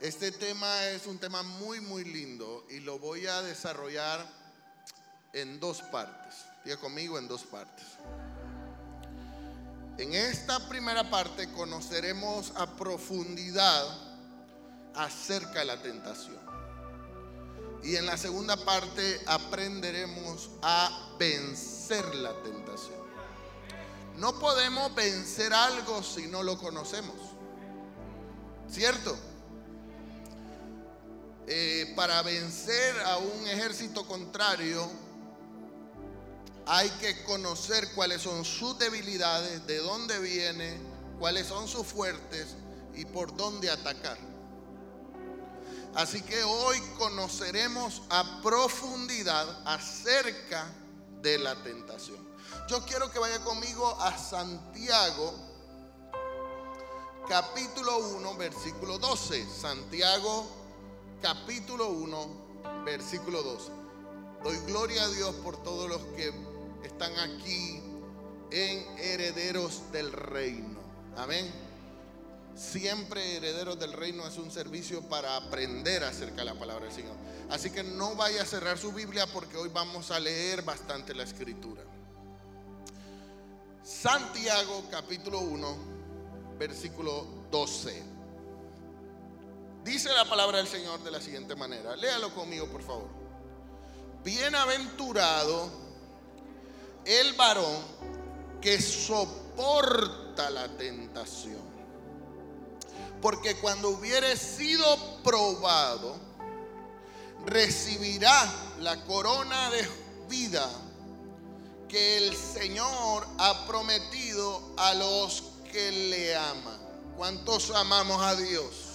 Este tema es un tema muy, muy lindo y lo voy a desarrollar en dos partes. Diga conmigo en dos partes. En esta primera parte conoceremos a profundidad acerca de la tentación. Y en la segunda parte aprenderemos a vencer la tentación. No podemos vencer algo si no lo conocemos. ¿Cierto? Eh, para vencer a un ejército contrario hay que conocer cuáles son sus debilidades, de dónde viene, cuáles son sus fuertes y por dónde atacar. Así que hoy conoceremos a profundidad acerca de la tentación. Yo quiero que vaya conmigo a Santiago, capítulo 1, versículo 12. Santiago, capítulo 1, versículo 12. Doy gloria a Dios por todos los que están aquí en herederos del reino. Amén. Siempre herederos del reino es un servicio para aprender acerca de la palabra del Señor. Así que no vaya a cerrar su Biblia porque hoy vamos a leer bastante la escritura. Santiago capítulo 1, versículo 12. Dice la palabra del Señor de la siguiente manera. Léalo conmigo, por favor. Bienaventurado el varón que soporta la tentación porque cuando hubiere sido probado, recibirá la corona de vida que el Señor ha prometido a los que le aman. ¿Cuántos amamos a Dios?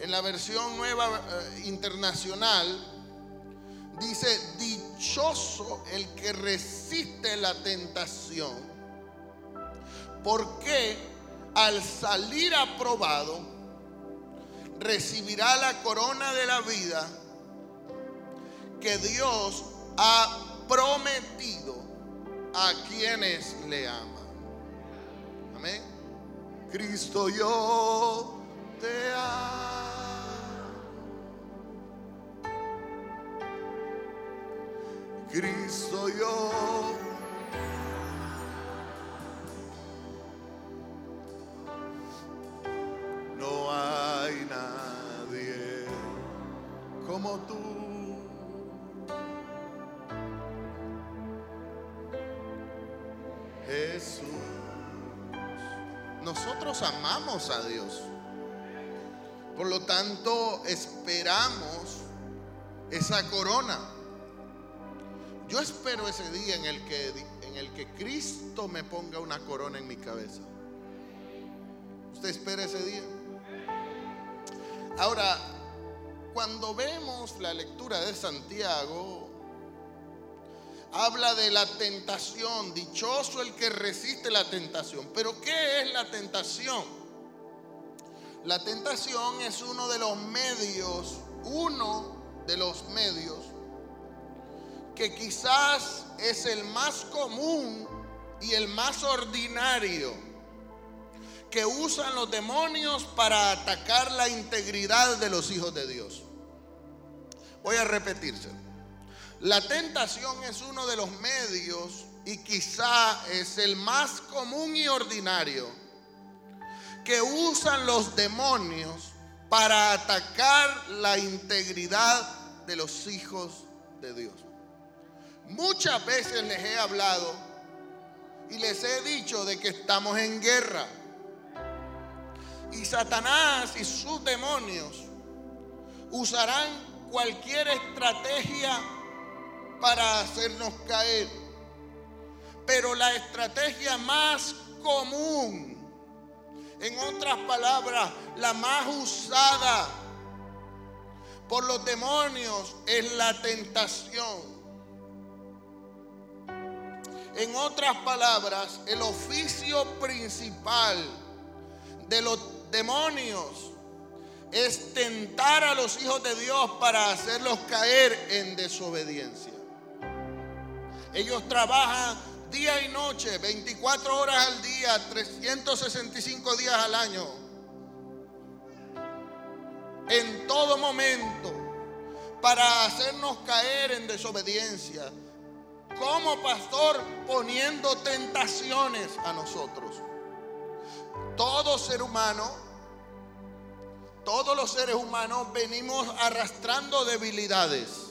En la versión nueva eh, internacional dice, dichoso el que resiste la tentación. ¿Por qué? al salir aprobado, recibirá la corona de la vida que Dios ha prometido a quienes le aman. Amén. Cristo yo te amo. Cristo yo como tú. Jesús. Nosotros amamos a Dios. Por lo tanto, esperamos esa corona. Yo espero ese día en el que en el que Cristo me ponga una corona en mi cabeza. ¿Usted espera ese día? Ahora, cuando vemos la lectura de Santiago, habla de la tentación, dichoso el que resiste la tentación. Pero ¿qué es la tentación? La tentación es uno de los medios, uno de los medios que quizás es el más común y el más ordinario que usan los demonios para atacar la integridad de los hijos de Dios. Voy a repetirse. La tentación es uno de los medios y quizá es el más común y ordinario que usan los demonios para atacar la integridad de los hijos de Dios. Muchas veces les he hablado y les he dicho de que estamos en guerra. Y Satanás y sus demonios usarán cualquier estrategia para hacernos caer. Pero la estrategia más común, en otras palabras, la más usada por los demonios es la tentación. En otras palabras, el oficio principal de los demonios es tentar a los hijos de Dios para hacerlos caer en desobediencia. Ellos trabajan día y noche, 24 horas al día, 365 días al año, en todo momento para hacernos caer en desobediencia. Como pastor poniendo tentaciones a nosotros. Todo ser humano, todos los seres humanos venimos arrastrando debilidades.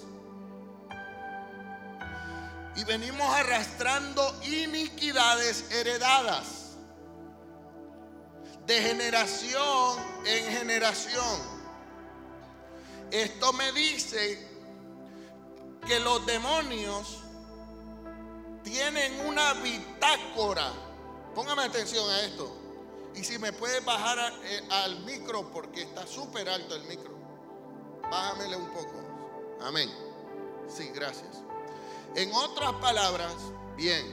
Y venimos arrastrando iniquidades heredadas de generación en generación. Esto me dice que los demonios tienen una bitácora. Póngame atención a esto. Y si me puedes bajar eh, al micro, porque está súper alto el micro. Bájamele un poco. Amén. Sí, gracias. En otras palabras, bien,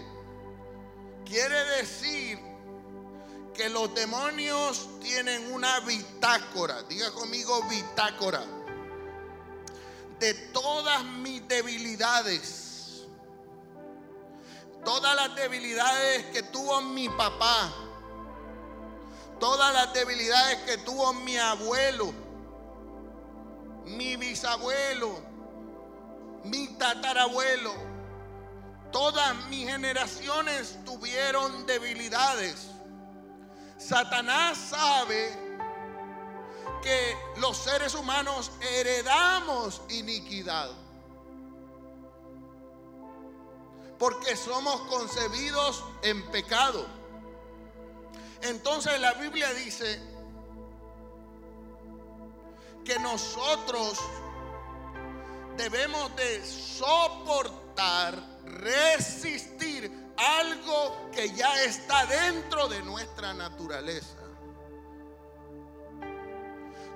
quiere decir que los demonios tienen una bitácora, diga conmigo bitácora, de todas mis debilidades, todas las debilidades que tuvo mi papá, todas las debilidades que tuvo mi abuelo, mi bisabuelo, mi tatarabuelo, todas mis generaciones tuvieron debilidades. Satanás sabe que los seres humanos heredamos iniquidad. Porque somos concebidos en pecado. Entonces la Biblia dice que nosotros debemos de soportar, resistir algo que ya está dentro de nuestra naturaleza.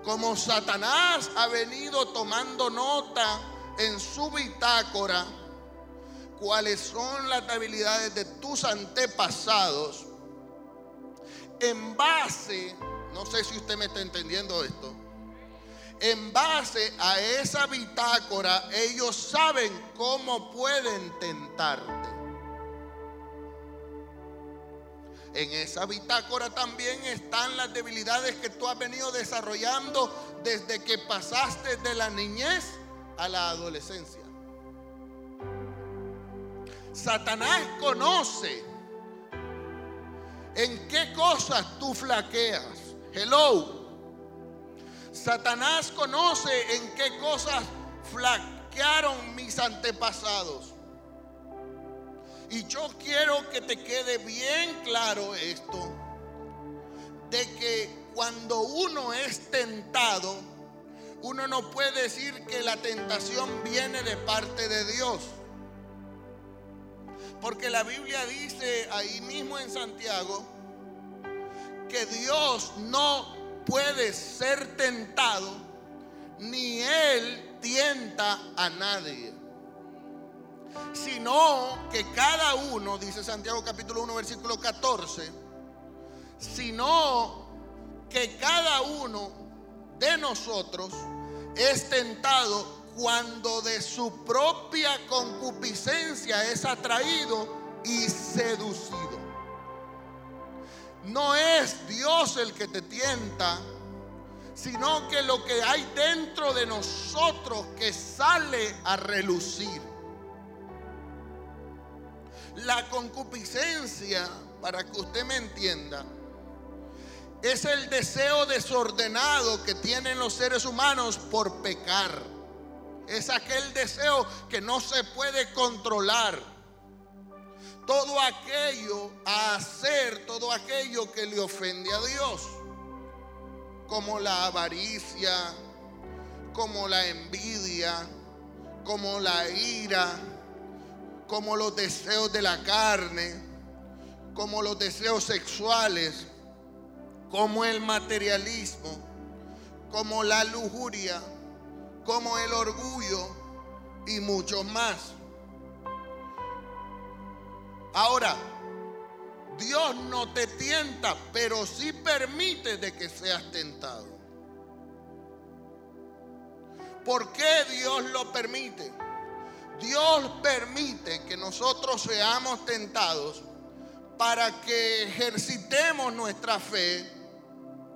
Como Satanás ha venido tomando nota en su bitácora, cuáles son las debilidades de tus antepasados, en base, no sé si usted me está entendiendo esto, en base a esa bitácora, ellos saben cómo pueden tentarte. En esa bitácora también están las debilidades que tú has venido desarrollando desde que pasaste de la niñez a la adolescencia. Satanás conoce en qué cosas tú flaqueas. Hello. Satanás conoce en qué cosas flaquearon mis antepasados. Y yo quiero que te quede bien claro esto, de que cuando uno es tentado, uno no puede decir que la tentación viene de parte de Dios. Porque la Biblia dice ahí mismo en Santiago que Dios no puede ser tentado, ni Él tienta a nadie sino que cada uno, dice Santiago capítulo 1 versículo 14, sino que cada uno de nosotros es tentado cuando de su propia concupiscencia es atraído y seducido. No es Dios el que te tienta, sino que lo que hay dentro de nosotros que sale a relucir. La concupiscencia, para que usted me entienda, es el deseo desordenado que tienen los seres humanos por pecar. Es aquel deseo que no se puede controlar. Todo aquello a hacer, todo aquello que le ofende a Dios. Como la avaricia, como la envidia, como la ira como los deseos de la carne, como los deseos sexuales, como el materialismo, como la lujuria, como el orgullo y muchos más. Ahora, Dios no te tienta, pero sí permite de que seas tentado. ¿Por qué Dios lo permite? Dios permite que nosotros seamos tentados para que ejercitemos nuestra fe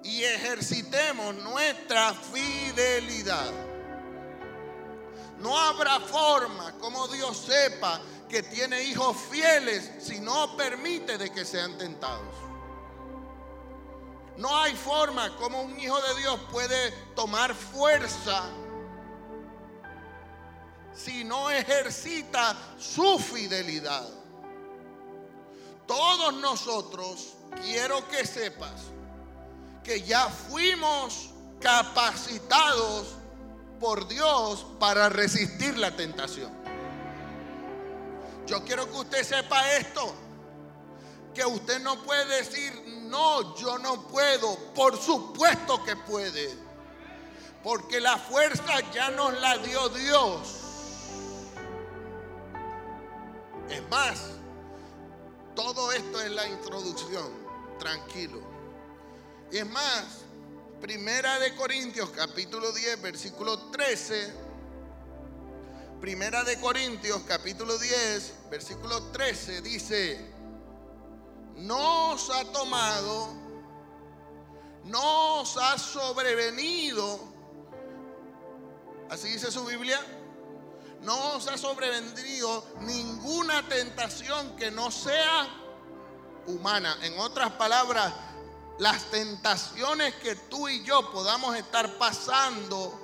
y ejercitemos nuestra fidelidad. No habrá forma como Dios sepa que tiene hijos fieles si no permite de que sean tentados. No hay forma como un hijo de Dios puede tomar fuerza si no ejercita su fidelidad. Todos nosotros, quiero que sepas, que ya fuimos capacitados por Dios para resistir la tentación. Yo quiero que usted sepa esto, que usted no puede decir, no, yo no puedo, por supuesto que puede, porque la fuerza ya nos la dio Dios. Es más, todo esto es la introducción, tranquilo. Es más, Primera de Corintios capítulo 10, versículo 13. Primera de Corintios capítulo 10, versículo 13 dice, no os ha tomado, no os ha sobrevenido, así dice su Biblia, no os ha sobrevenido ninguna tentación que no sea humana. En otras palabras, las tentaciones que tú y yo podamos estar pasando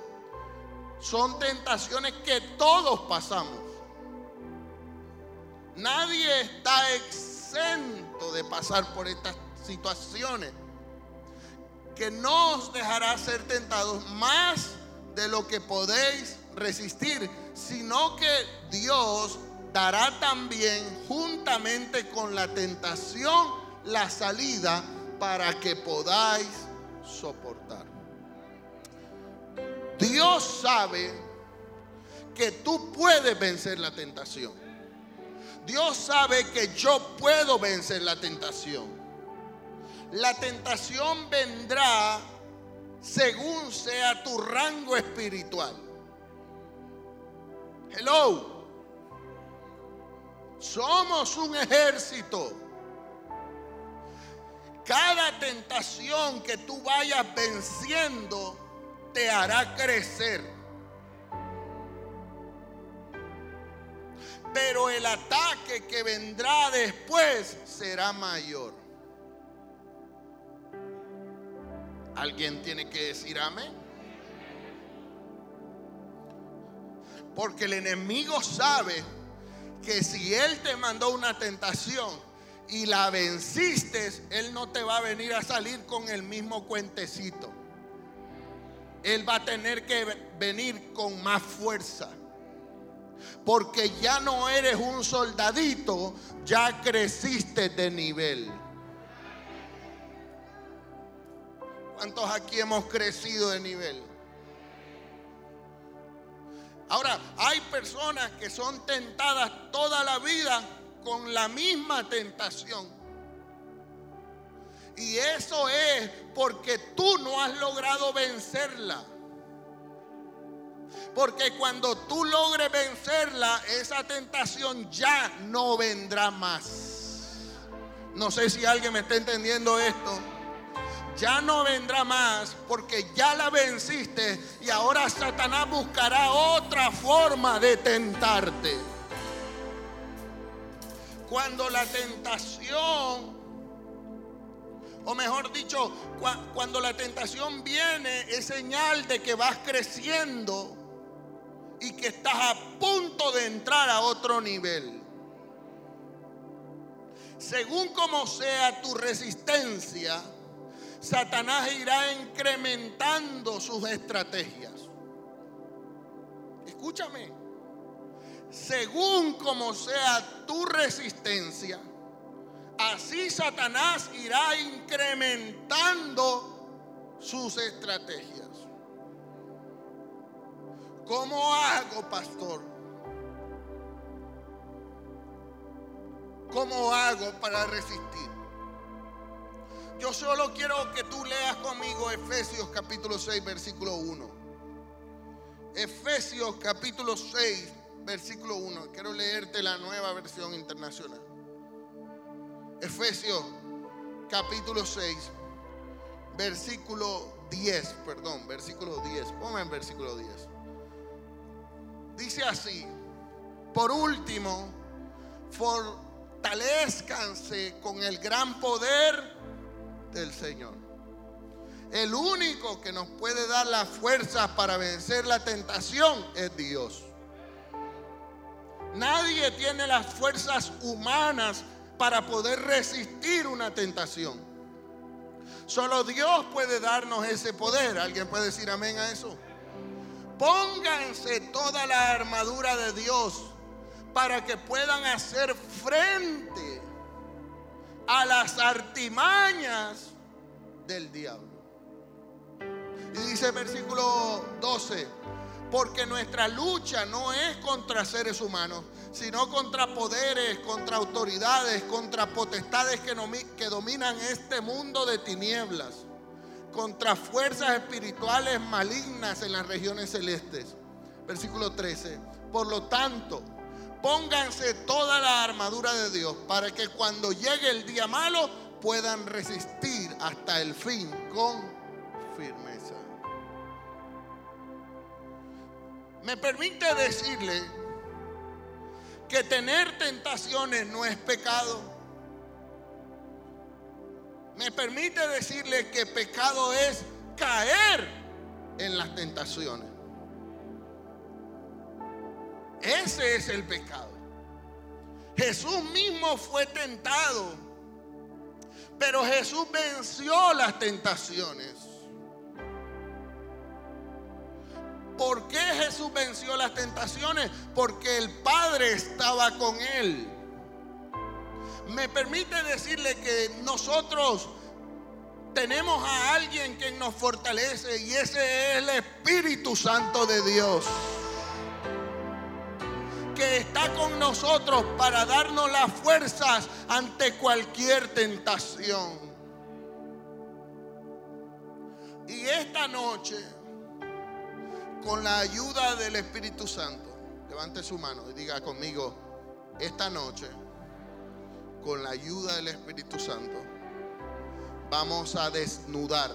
son tentaciones que todos pasamos. Nadie está exento de pasar por estas situaciones que no os dejará ser tentados más de lo que podéis resistir, sino que Dios dará también juntamente con la tentación la salida para que podáis soportar. Dios sabe que tú puedes vencer la tentación. Dios sabe que yo puedo vencer la tentación. La tentación vendrá según sea tu rango espiritual. Hello. Somos un ejército. Cada tentación que tú vayas venciendo te hará crecer. Pero el ataque que vendrá después será mayor. ¿Alguien tiene que decir amén? Porque el enemigo sabe que si él te mandó una tentación, y la venciste, Él no te va a venir a salir con el mismo cuentecito. Él va a tener que venir con más fuerza. Porque ya no eres un soldadito, ya creciste de nivel. ¿Cuántos aquí hemos crecido de nivel? Ahora, hay personas que son tentadas toda la vida con la misma tentación. Y eso es porque tú no has logrado vencerla. Porque cuando tú logres vencerla, esa tentación ya no vendrá más. No sé si alguien me está entendiendo esto. Ya no vendrá más porque ya la venciste y ahora Satanás buscará otra forma de tentarte cuando la tentación, o mejor dicho, cuando la tentación viene, es señal de que vas creciendo y que estás a punto de entrar a otro nivel. Según como sea tu resistencia, Satanás irá incrementando sus estrategias. Escúchame según como sea tu resistencia, así Satanás irá incrementando sus estrategias. ¿Cómo hago, pastor? ¿Cómo hago para resistir? Yo solo quiero que tú leas conmigo Efesios capítulo 6, versículo 1. Efesios capítulo 6, versículo 1. Quiero leerte la nueva versión internacional. Efesios capítulo 6, versículo 10, perdón, versículo 10. Ponme en versículo 10. Dice así, por último, fortalezcanse con el gran poder del Señor. El único que nos puede dar la fuerza para vencer la tentación es Dios. Nadie tiene las fuerzas humanas para poder resistir una tentación. Solo Dios puede darnos ese poder. ¿Alguien puede decir amén a eso? Pónganse toda la armadura de Dios para que puedan hacer frente a las artimañas del diablo. Y dice el versículo 12, porque nuestra lucha no es contra seres humanos, sino contra poderes, contra autoridades, contra potestades que, dominan este mundo de tinieblas, contra fuerzas espirituales malignas en las regiones celestes. Versículo 13, por lo tanto, pónganse toda la armadura de Dios para que cuando llegue el día malo puedan resistir hasta el fin con firmeza. Me permite decirle que tener tentaciones no es pecado. Me permite decirle que pecado es caer en las tentaciones. Ese es el pecado. Jesús mismo fue tentado, pero Jesús venció las tentaciones. ¿Por qué Jesús venció las tentaciones? Porque el Padre estaba con él. Me permite decirle que nosotros tenemos a alguien que nos fortalece y ese es el Espíritu Santo de Dios. Que está con nosotros para darnos las fuerzas ante cualquier tentación. Y esta noche con la ayuda del Espíritu Santo, levante su mano y diga conmigo, esta noche, con la ayuda del Espíritu Santo, vamos a desnudar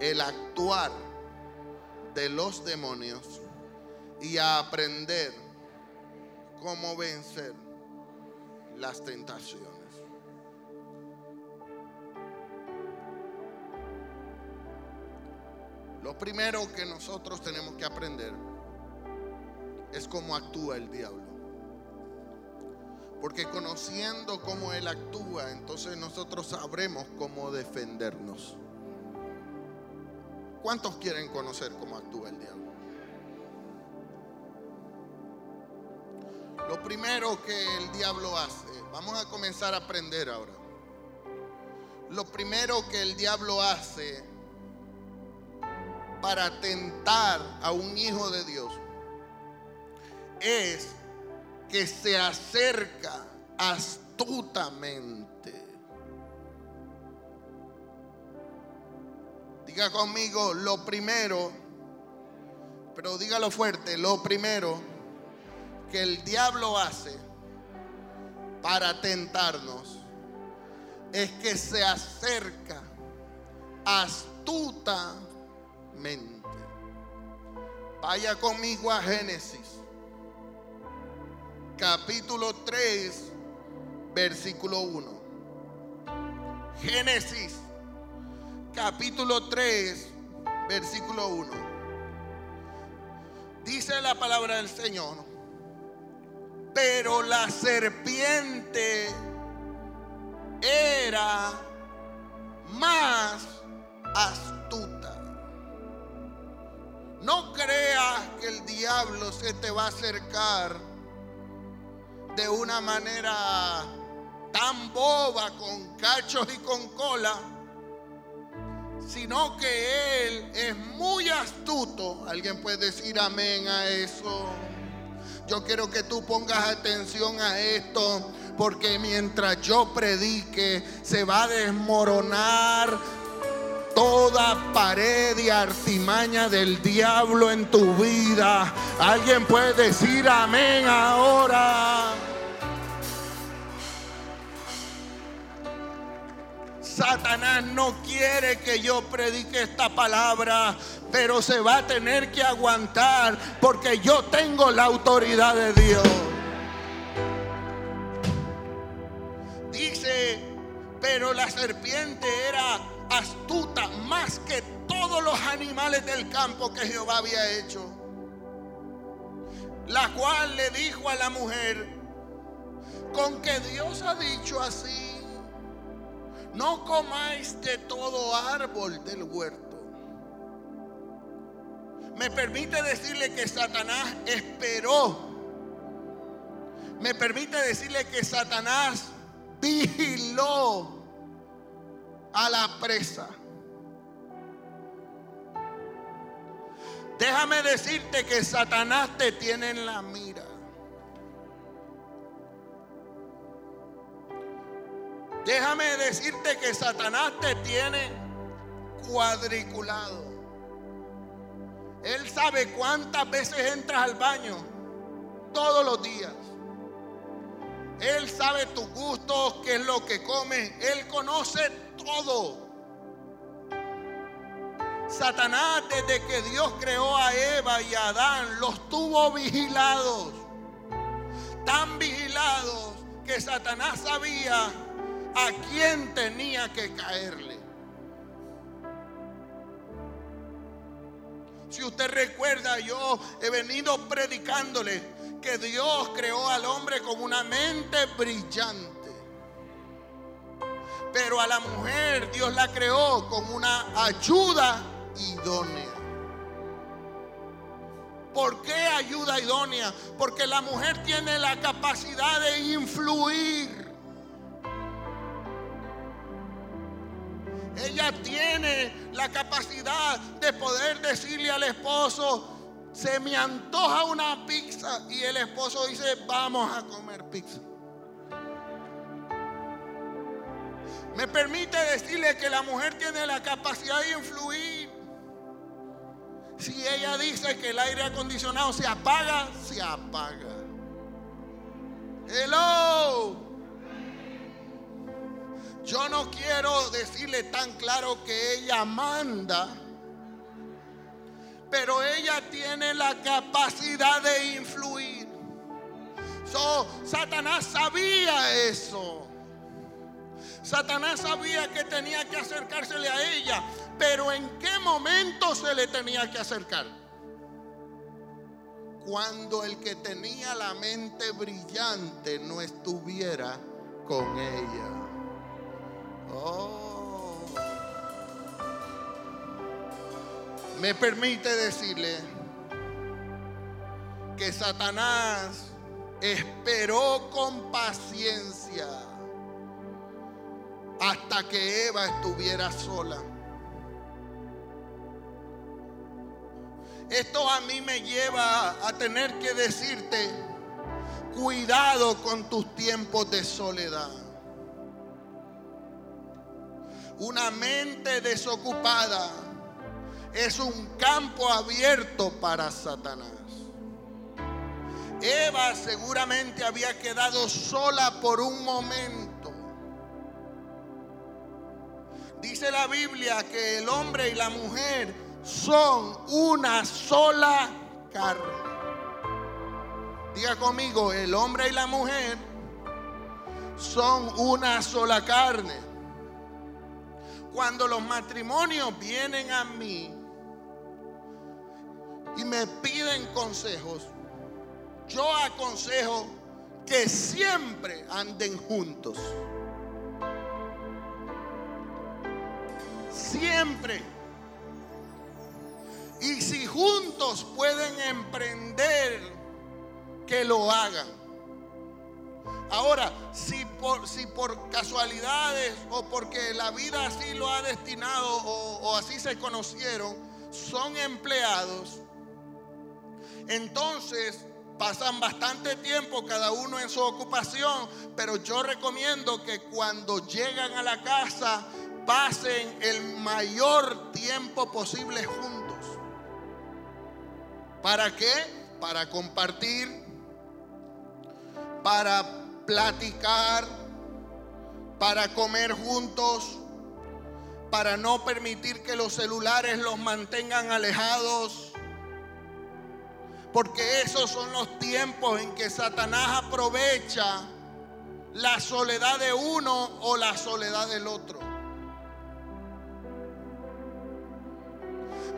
el actuar de los demonios y a aprender cómo vencer las tentaciones. Lo primero que nosotros tenemos que aprender es cómo actúa el diablo. Porque conociendo cómo él actúa, entonces nosotros sabremos cómo defendernos. ¿Cuántos quieren conocer cómo actúa el diablo? Lo primero que el diablo hace, vamos a comenzar a aprender ahora. Lo primero que el diablo hace para tentar a un hijo de Dios es que se acerca astutamente. Diga conmigo lo primero, pero dígalo fuerte, lo primero que el diablo hace para tentarnos es que se acerca astutamente mente. Vaya conmigo a Génesis, capítulo 3, versículo 1. Génesis, capítulo 3, versículo 1. Dice la palabra del Señor, pero la serpiente era más astuta no creas que el diablo se te va a acercar de una manera tan boba, con cachos y con cola, sino que Él es muy astuto. Alguien puede decir amén a eso. Yo quiero que tú pongas atención a esto, porque mientras yo predique, se va a desmoronar toda pared y artimaña del diablo en tu vida. Alguien puede decir amén ahora. Satanás no quiere que yo predique esta palabra, pero se va a tener que aguantar porque yo tengo la autoridad de Dios. Dice, pero la serpiente era astuta más que todos los animales del campo que Jehová había hecho. La cual le dijo a la mujer, con que Dios ha dicho así, no comáis de todo árbol del huerto. Me permite decirle que Satanás esperó. Me permite decirle que Satanás vigiló a la presa. Déjame decirte que Satanás te tiene en la mira. Déjame decirte que Satanás te tiene cuadriculado. Él sabe cuántas veces entras al baño todos los días. Él sabe tus gustos, qué es lo que comes. Él conoce todo. Satanás desde que Dios creó a Eva y a Adán los tuvo vigilados. Tan vigilados que Satanás sabía a quién tenía que caerle. Si usted recuerda, yo he venido predicándole que Dios creó al hombre con una mente brillante. Pero a la mujer Dios la creó con una ayuda idónea. ¿Por qué ayuda idónea? Porque la mujer tiene la capacidad de influir. Ella tiene la capacidad de poder decirle al esposo, se me antoja una pizza y el esposo dice, vamos a comer pizza. Me permite decirle que la mujer tiene la capacidad de influir. Si ella dice que el aire acondicionado se apaga, se apaga. Hello. Yo no quiero decirle tan claro que ella manda, pero ella tiene la capacidad de influir. So, Satanás sabía eso. Satanás sabía que tenía que acercársele a ella, pero ¿en qué momento se le tenía que acercar? Cuando el que tenía la mente brillante no estuviera con ella. Oh. Me permite decirle que Satanás esperó con paciencia hasta que Eva estuviera sola. Esto a mí me lleva a tener que decirte, cuidado con tus tiempos de soledad. Una mente desocupada es un campo abierto para Satanás. Eva seguramente había quedado sola por un momento. Dice la Biblia que el hombre y la mujer son una sola carne. Diga conmigo, el hombre y la mujer son una sola carne cuando los matrimonios vienen a mí y me piden consejos, yo aconsejo que siempre anden juntos. Siempre. Y si juntos pueden emprender, que lo hagan. Ahora, si por, si por casualidades o porque la vida así lo ha destinado o, o así se conocieron, son empleados, entonces pasan bastante tiempo cada uno en su ocupación, pero yo recomiendo que cuando llegan a la casa pasen el mayor tiempo posible juntos. ¿Para qué? Para compartir, para platicar, para comer juntos, para no permitir que los celulares los mantengan alejados. Porque esos son los tiempos en que Satanás aprovecha la soledad de uno o la soledad del otro.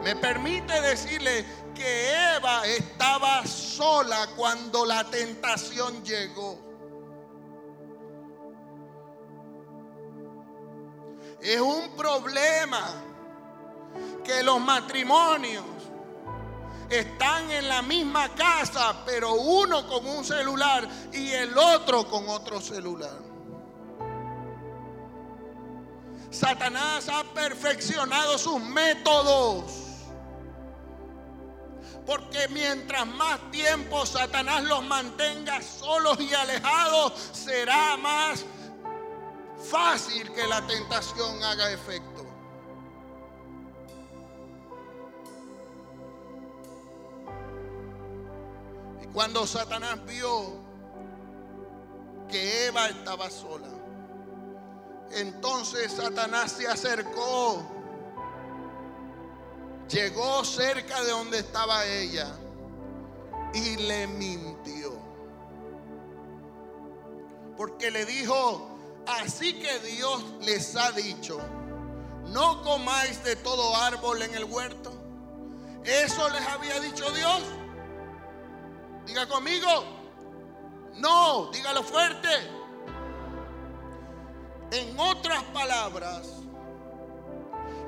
Me permite decirle que Eva estaba sola cuando la tentación llegó. Es un problema que los matrimonios están en la misma casa, pero uno con un celular y el otro con otro celular. Satanás ha perfeccionado sus métodos. Porque mientras más tiempo Satanás los mantenga solos y alejados, será más fácil que la tentación haga efecto. Cuando Satanás vio que Eva estaba sola, entonces Satanás se acercó, llegó cerca de donde estaba ella y le mintió. Porque le dijo, así que Dios les ha dicho, no comáis de todo árbol en el huerto. Eso les había dicho Dios. Diga conmigo. No, dígalo fuerte. En otras palabras,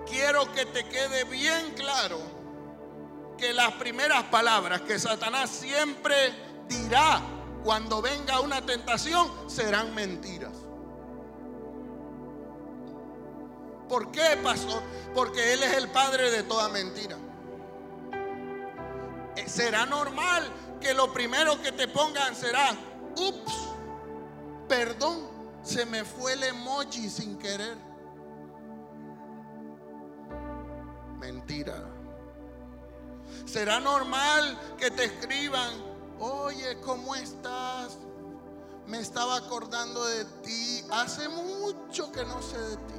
quiero que te quede bien claro que las primeras palabras que Satanás siempre dirá cuando venga una tentación serán mentiras. ¿Por qué, pastor? Porque Él es el padre de toda mentira. Eh, será normal que lo primero que te pongan será, ups, perdón, se me fue el emoji sin querer. Mentira. Será normal que te escriban, oye, ¿cómo estás? Me estaba acordando de ti. Hace mucho que no sé de ti.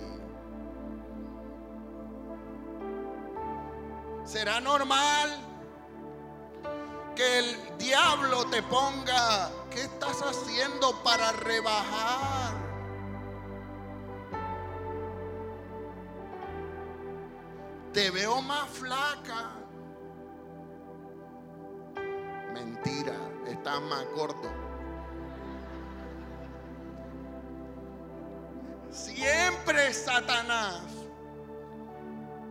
Será normal que el diablo te ponga, ¿qué estás haciendo para rebajar? Te veo más flaca. Mentira, estás más corto. Siempre Satanás,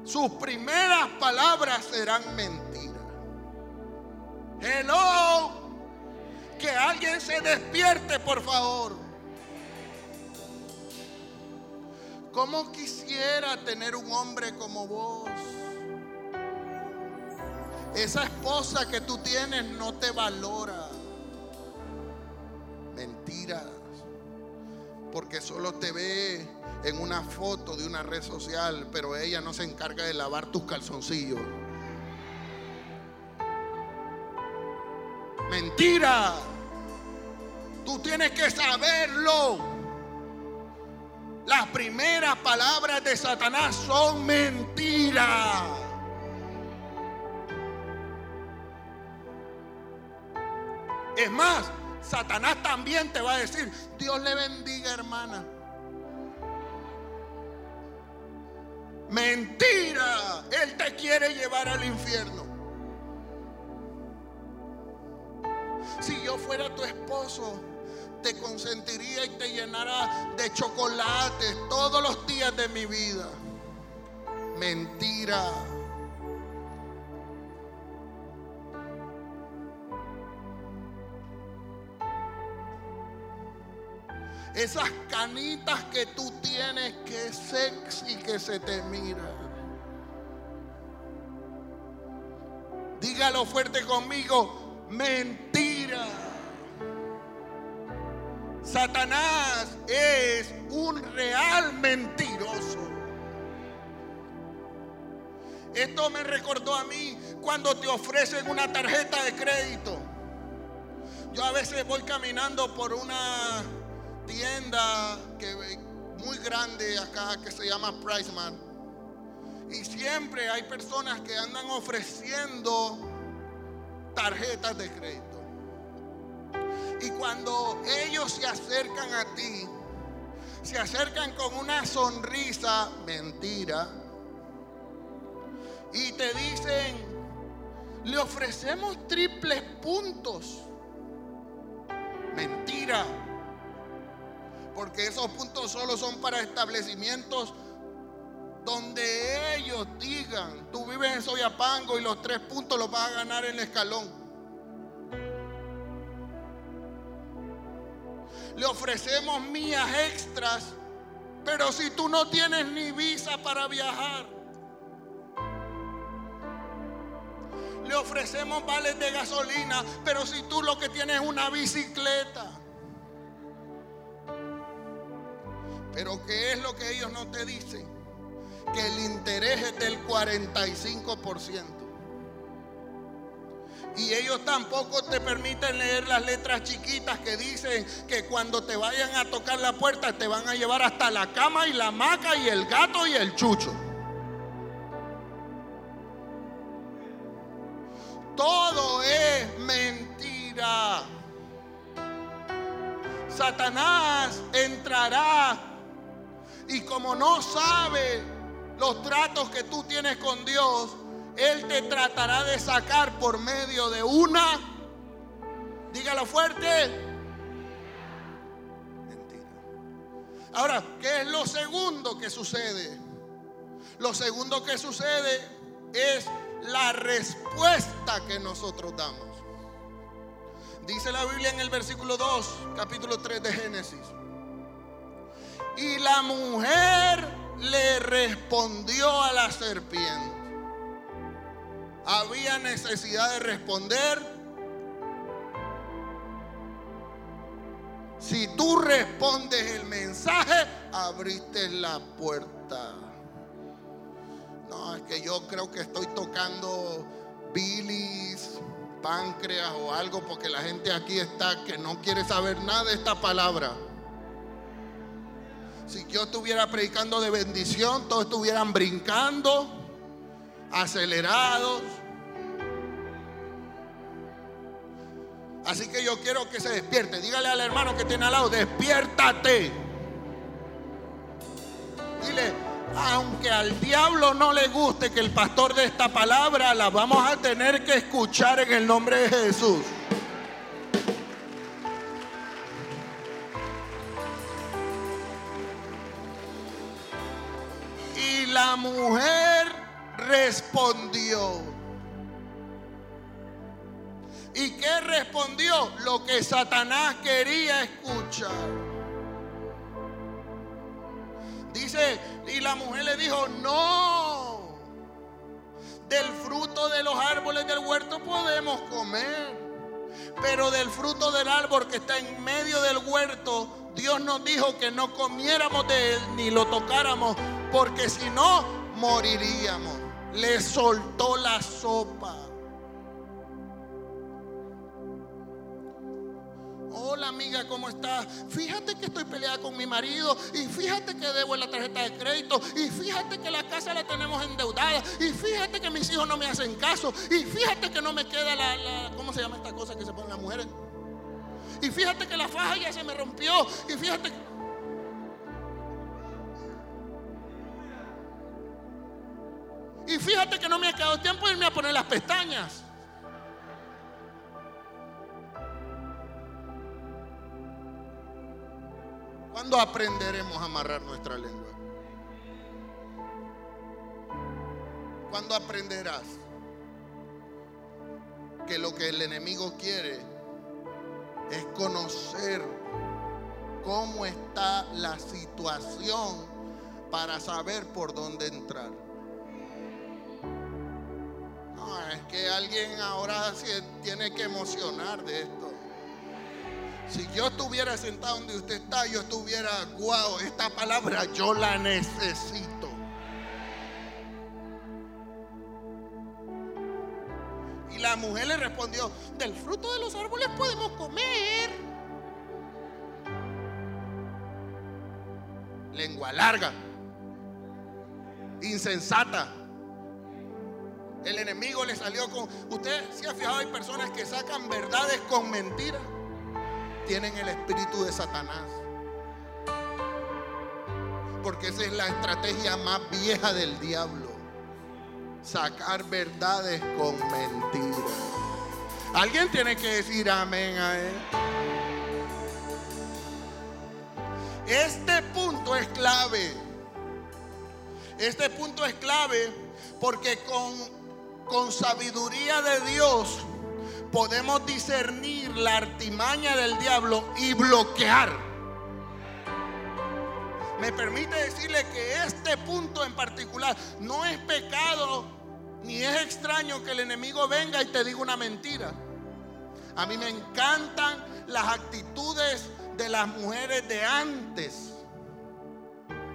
sus primeras palabras serán mentiras. Hello. Que alguien se despierte, por favor. ¿Cómo quisiera tener un hombre como vos? Esa esposa que tú tienes no te valora. Mentiras. Porque solo te ve en una foto de una red social, pero ella no se encarga de lavar tus calzoncillos. Mentira. Tú tienes que saberlo. Las primeras palabras de Satanás son mentiras. Es más, Satanás también te va a decir, Dios le bendiga hermana. Mentira, Él te quiere llevar al infierno. Si yo fuera tu esposo, te consentiría y te llenara de chocolates todos los días de mi vida. Mentira. Esas canitas que tú tienes, que sexy que se te mira. Dígalo fuerte conmigo mentira. Satanás es un real mentiroso. Esto me recordó a mí cuando te ofrecen una tarjeta de crédito. Yo a veces voy caminando por una tienda que, muy grande acá que se llama Priceman. Y siempre hay personas que andan ofreciendo tarjetas de crédito. Y cuando ellos se acercan a ti, se acercan con una sonrisa, mentira, y te dicen, le ofrecemos triples puntos. Mentira. Porque esos puntos solo son para establecimientos donde ellos digan, tú vives en Soyapango y los tres puntos los vas a ganar en el escalón. Le ofrecemos mías extras, pero si tú no tienes ni visa para viajar, le ofrecemos vales de gasolina, pero si tú lo que tienes es una bicicleta. Pero ¿qué es lo que ellos no te dicen? que el interés es del 45%. Y ellos tampoco te permiten leer las letras chiquitas que dicen que cuando te vayan a tocar la puerta te van a llevar hasta la cama y la maca y el gato y el chucho. Todo es mentira. Satanás entrará y como no sabe los tratos que tú tienes con Dios, Él te tratará de sacar por medio de una, dígalo fuerte, mentira. Ahora, ¿qué es lo segundo que sucede? Lo segundo que sucede es la respuesta que nosotros damos. Dice la Biblia en el versículo 2, capítulo 3 de Génesis. Y la mujer le respondió a la serpiente. Había necesidad de responder. Si tú respondes el mensaje, abriste la puerta. No, es que yo creo que estoy tocando bilis, páncreas o algo porque la gente aquí está que no quiere saber nada de esta palabra. Si yo estuviera predicando de bendición, todos estuvieran brincando, acelerados. Así que yo quiero que se despierte. Dígale al hermano que tiene al lado, despiértate. Dile, aunque al diablo no le guste que el pastor de esta palabra, la vamos a tener que escuchar en el nombre de Jesús. la mujer respondió. ¿Y qué respondió? Lo que Satanás quería escuchar. Dice, y la mujer le dijo, no, del fruto de los árboles del huerto podemos comer, pero del fruto del árbol que está en medio del huerto, Dios nos dijo que no comiéramos de él ni lo tocáramos porque si no, moriríamos. Le soltó la sopa. Hola amiga, ¿cómo estás? Fíjate que estoy peleada con mi marido y fíjate que debo la tarjeta de crédito y fíjate que la casa la tenemos endeudada y fíjate que mis hijos no me hacen caso y fíjate que no me queda la, la ¿cómo se llama esta cosa que se ponen las mujeres? Y fíjate que la faja ya se me rompió y fíjate que... Y fíjate que no me ha quedado tiempo de irme a poner las pestañas. ¿Cuándo aprenderemos a amarrar nuestra lengua? ¿Cuándo aprenderás que lo que el enemigo quiere es conocer cómo está la situación para saber por dónde entrar? es que alguien ahora tiene que emocionar de esto. Si yo estuviera sentado donde usted está, yo estuviera, wow, esta palabra yo la necesito. Y la mujer le respondió, del fruto de los árboles podemos comer. Lengua larga, insensata. El enemigo le salió con... Usted se ha fijado, hay personas que sacan verdades con mentiras. Tienen el espíritu de Satanás. Porque esa es la estrategia más vieja del diablo. Sacar verdades con mentiras. Alguien tiene que decir amén a él. Este punto es clave. Este punto es clave porque con, con sabiduría de Dios podemos discernir la artimaña del diablo y bloquear. Me permite decirle que este punto en particular no es pecado ni es extraño que el enemigo venga y te diga una mentira. A mí me encantan las actitudes de las mujeres de antes.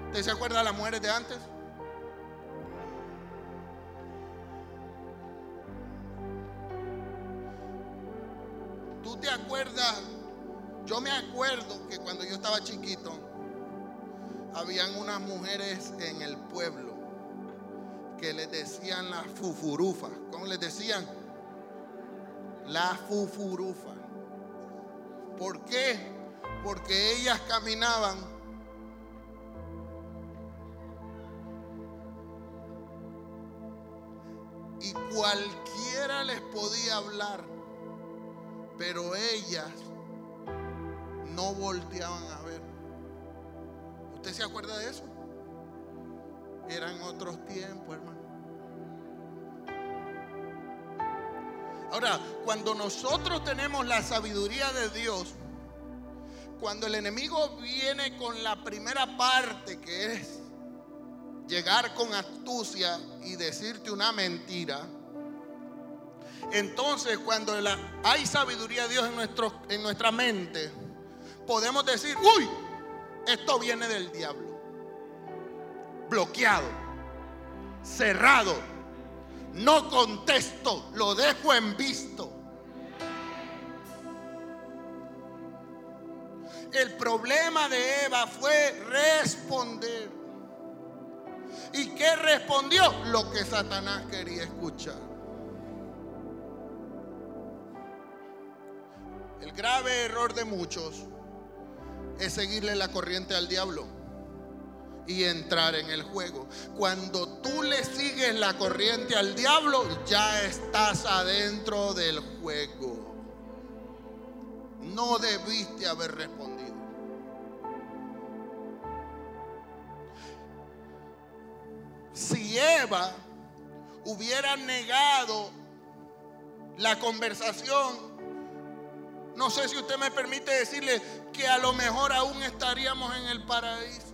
¿Usted se acuerda de las mujeres de antes? ¿Tú te acuerdas? Yo me acuerdo que cuando yo estaba chiquito, habían unas mujeres en el pueblo que les decían las fufurufas. ¿Cómo les decían? La fufurufa. ¿Por qué? Porque ellas caminaban y cualquiera les podía hablar, pero ellas no volteaban a ver. ¿Usted se acuerda de eso? Eran otros tiempos, hermano. Ahora, cuando nosotros tenemos la sabiduría de Dios, cuando el enemigo viene con la primera parte que es llegar con astucia y decirte una mentira, entonces cuando hay sabiduría de Dios en, nuestro, en nuestra mente, podemos decir, uy, esto viene del diablo. Bloqueado, cerrado, no contesto, lo dejo en visto. El problema de Eva fue responder. ¿Y qué respondió? Lo que Satanás quería escuchar. El grave error de muchos es seguirle la corriente al diablo y entrar en el juego. Cuando tú le sigues la corriente al diablo, ya estás adentro del juego. No debiste haber respondido. Si Eva hubiera negado la conversación, no sé si usted me permite decirle que a lo mejor aún estaríamos en el paraíso.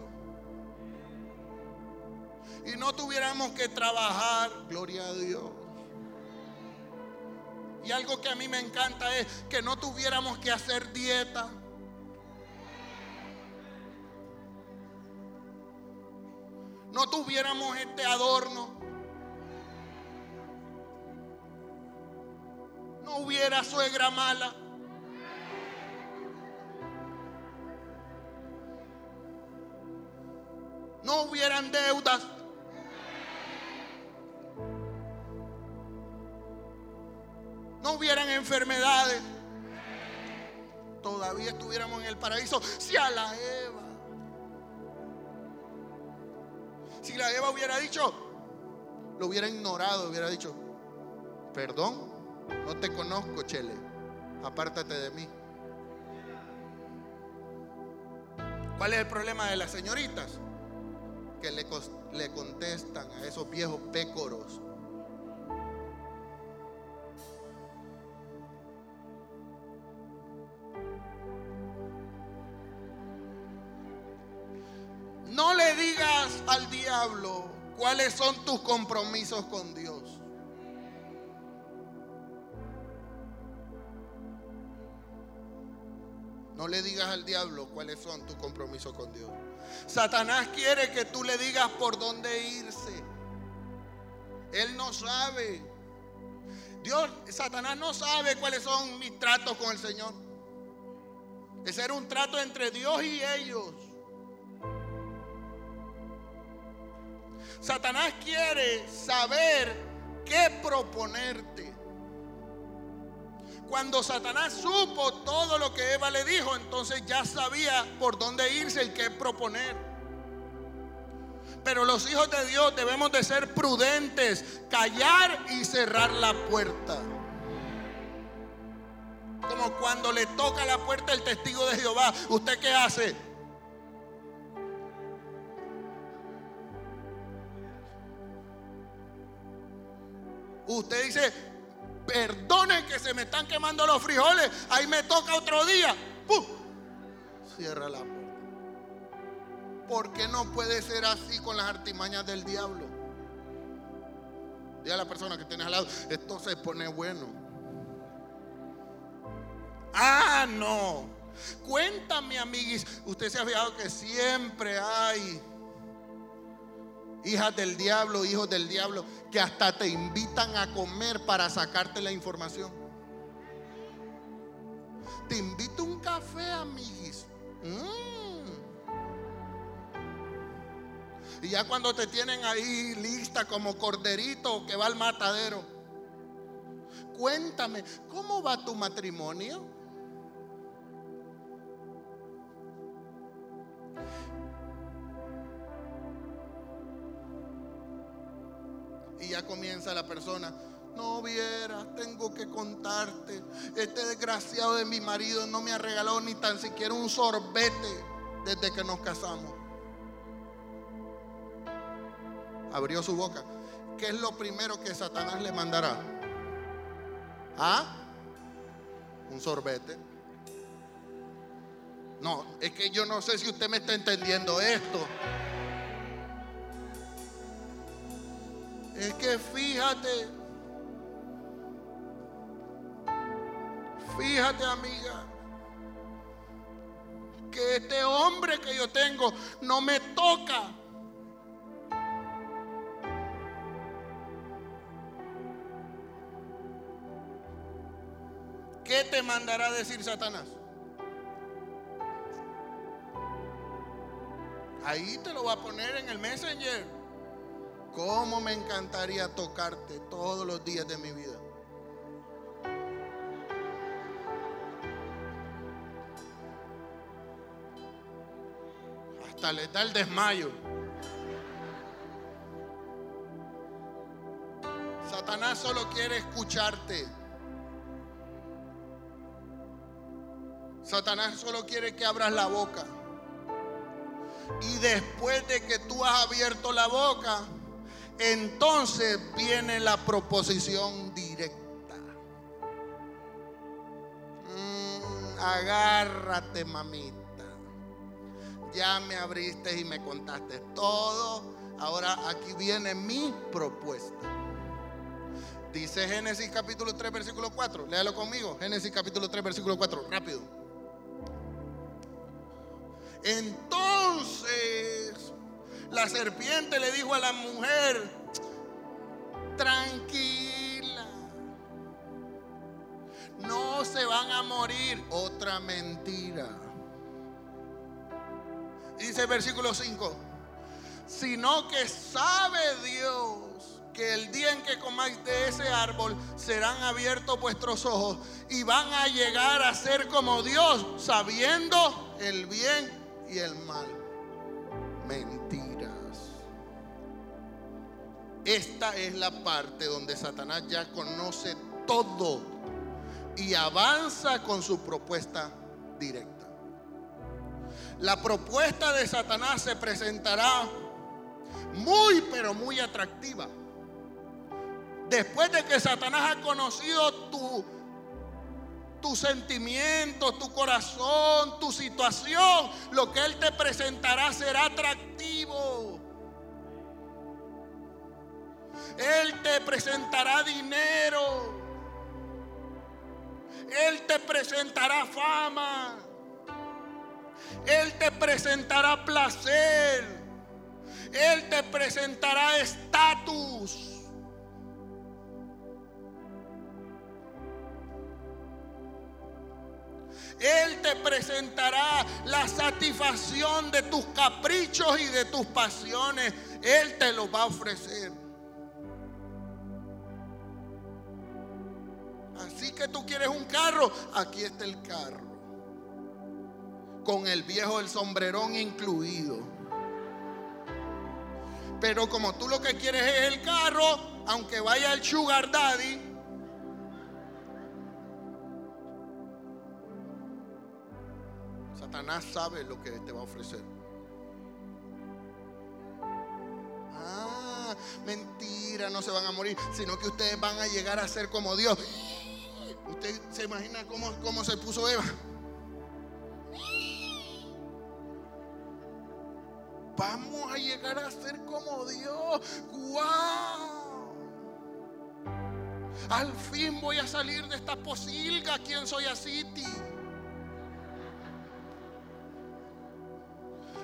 Y no tuviéramos que trabajar, gloria a Dios. Y algo que a mí me encanta es que no tuviéramos que hacer dieta. No tuviéramos este adorno. No hubiera suegra mala. No hubieran deudas. No hubieran enfermedades. Todavía estuviéramos en el paraíso. Si a la Eva. Si la Eva hubiera dicho, lo hubiera ignorado, hubiera dicho, perdón, no te conozco, Chele, apártate de mí. ¿Cuál es el problema de las señoritas? Le contestan a esos viejos pécoros. No le digas al diablo cuáles son tus compromisos con Dios. No le digas al diablo cuáles son tus compromisos con Dios. Satanás quiere que tú le digas por dónde irse. Él no sabe. Dios, Satanás no sabe cuáles son mis tratos con el Señor. Ese era un trato entre Dios y ellos. Satanás quiere saber qué proponerte. Cuando Satanás supo todo lo que Eva le dijo, entonces ya sabía por dónde irse y qué proponer. Pero los hijos de Dios debemos de ser prudentes, callar y cerrar la puerta. Como cuando le toca la puerta el testigo de Jehová, ¿usted qué hace? Usted dice, perdone que se me están quemando los frijoles, ahí me toca otro día. ¡Pum! Cierra la puerta. ¿Por qué no puede ser así con las artimañas del diablo? Diga a la persona que tienes al lado, esto se pone bueno. Ah, no. Cuéntame, amiguis. Usted se ha fijado que siempre hay hijas del diablo, hijos del diablo, que hasta te invitan a comer para sacarte la información. Te invito un café, amiguis. Mm. Y ya cuando te tienen ahí lista como corderito que va al matadero, cuéntame, ¿cómo va tu matrimonio? Y ya comienza la persona. No vieras, tengo que contarte. Este desgraciado de mi marido no me ha regalado ni tan siquiera un sorbete desde que nos casamos. Abrió su boca. ¿Qué es lo primero que Satanás le mandará? ¿Ah? Un sorbete. No, es que yo no sé si usted me está entendiendo esto. Es que fíjate, fíjate amiga, que este hombre que yo tengo no me toca. ¿Qué te mandará a decir Satanás? Ahí te lo va a poner en el messenger. ¿Cómo me encantaría tocarte todos los días de mi vida? Hasta le da el desmayo. Satanás solo quiere escucharte. Satanás solo quiere que abras la boca. Y después de que tú has abierto la boca, entonces viene la proposición directa. Mm, agárrate, mamita. Ya me abriste y me contaste todo. Ahora aquí viene mi propuesta. Dice Génesis capítulo 3, versículo 4. Léalo conmigo. Génesis capítulo 3, versículo 4. Rápido. Entonces la serpiente le dijo a la mujer, tranquila, no se van a morir. Otra mentira. Dice el versículo 5, sino que sabe Dios que el día en que comáis de ese árbol serán abiertos vuestros ojos y van a llegar a ser como Dios, sabiendo el bien y el mal. Mentira. Esta es la parte donde Satanás ya conoce todo y avanza con su propuesta directa. La propuesta de Satanás se presentará muy, pero muy atractiva. Después de que Satanás ha conocido tu, tu sentimiento, tu corazón, tu situación, lo que él te presentará será atractivo. Él te presentará dinero. Él te presentará fama. Él te presentará placer. Él te presentará estatus. Él te presentará la satisfacción de tus caprichos y de tus pasiones. Él te lo va a ofrecer. Sí que tú quieres un carro, aquí está el carro. Con el viejo el sombrerón incluido. Pero como tú lo que quieres es el carro, aunque vaya el sugar daddy, Satanás sabe lo que te va a ofrecer. Ah, mentira, no se van a morir, sino que ustedes van a llegar a ser como Dios. ¿Usted se imagina cómo, cómo se puso Eva? Vamos a llegar a ser como Dios. ¡Guau! Al fin voy a salir de esta posilga. ¿Quién soy así, tío?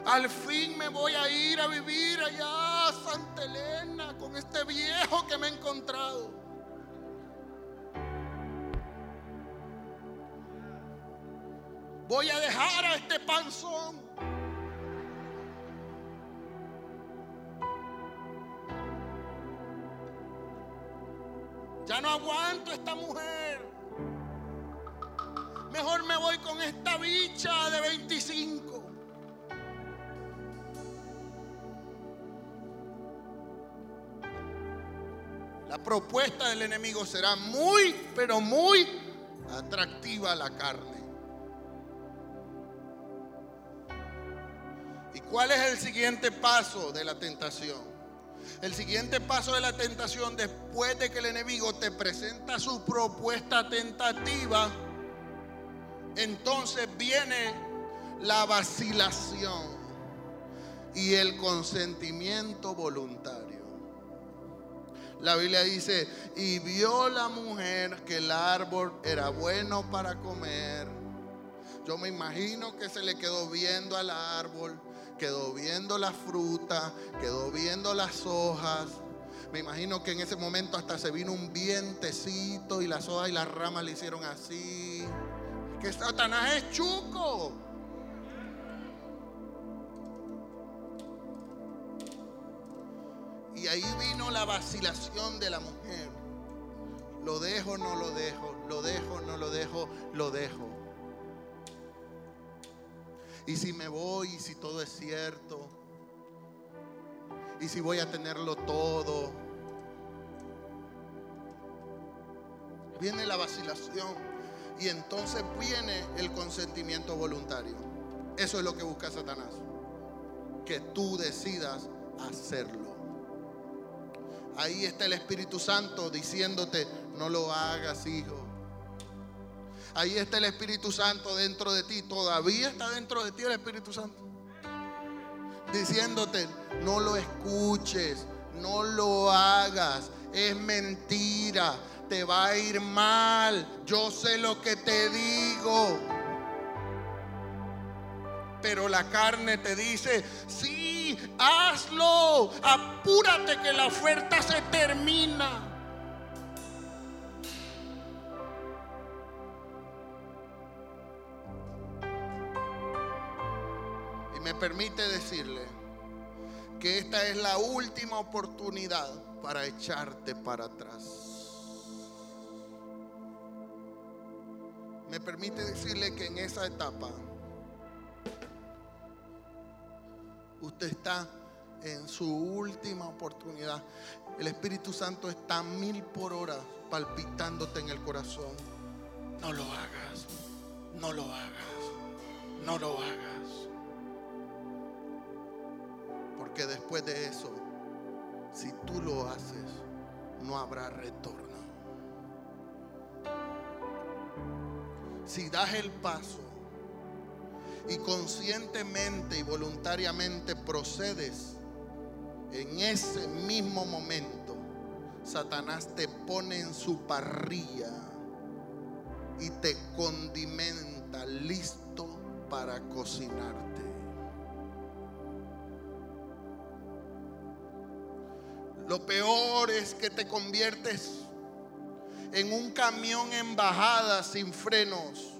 Al fin me voy a ir a vivir allá a Santa Elena con este viejo que me he encontrado. Voy a dejar a este panzón. Ya no aguanto esta mujer. Mejor me voy con esta bicha de 25. La propuesta del enemigo será muy, pero muy atractiva a la carne. Cuál es el siguiente paso de la tentación? El siguiente paso de la tentación, después de que el enemigo te presenta su propuesta tentativa, entonces viene la vacilación y el consentimiento voluntario. La Biblia dice, y vio la mujer que el árbol era bueno para comer. Yo me imagino que se le quedó viendo al árbol, quedó viendo la fruta, quedó viendo las hojas. Me imagino que en ese momento hasta se vino un vientecito y las hojas y las ramas le hicieron así. Que Satanás es chuco. Y ahí vino la vacilación de la mujer. Lo dejo, no lo dejo, lo dejo, no lo dejo, lo dejo. Y si me voy, y si todo es cierto, y si voy a tenerlo todo. Viene la vacilación y entonces viene el consentimiento voluntario. Eso es lo que busca Satanás. Que tú decidas hacerlo. Ahí está el Espíritu Santo diciéndote, no lo hagas, hijo. Ahí está el Espíritu Santo dentro de ti. Todavía está dentro de ti el Espíritu Santo. Diciéndote, no lo escuches, no lo hagas. Es mentira. Te va a ir mal. Yo sé lo que te digo. Pero la carne te dice, sí, hazlo. Apúrate que la oferta se termina. Me permite decirle que esta es la última oportunidad para echarte para atrás. Me permite decirle que en esa etapa usted está en su última oportunidad. El Espíritu Santo está mil por hora palpitándote en el corazón. No lo hagas, no lo hagas, no lo hagas. Después de eso, si tú lo haces, no habrá retorno. Si das el paso y conscientemente y voluntariamente procedes, en ese mismo momento, Satanás te pone en su parrilla y te condimenta listo para cocinarte. Lo peor es que te conviertes en un camión en bajada sin frenos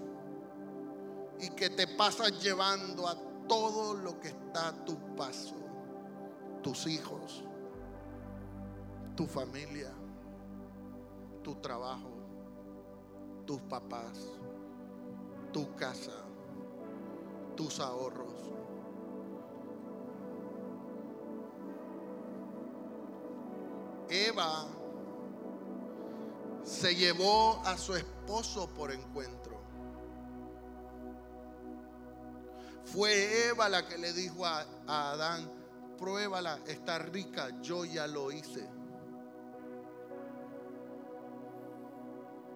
y que te pasas llevando a todo lo que está a tu paso. Tus hijos, tu familia, tu trabajo, tus papás, tu casa, tus ahorros. Eva se llevó a su esposo por encuentro. Fue Eva la que le dijo a, Adán, pruébala, está rica, yo ya lo hice.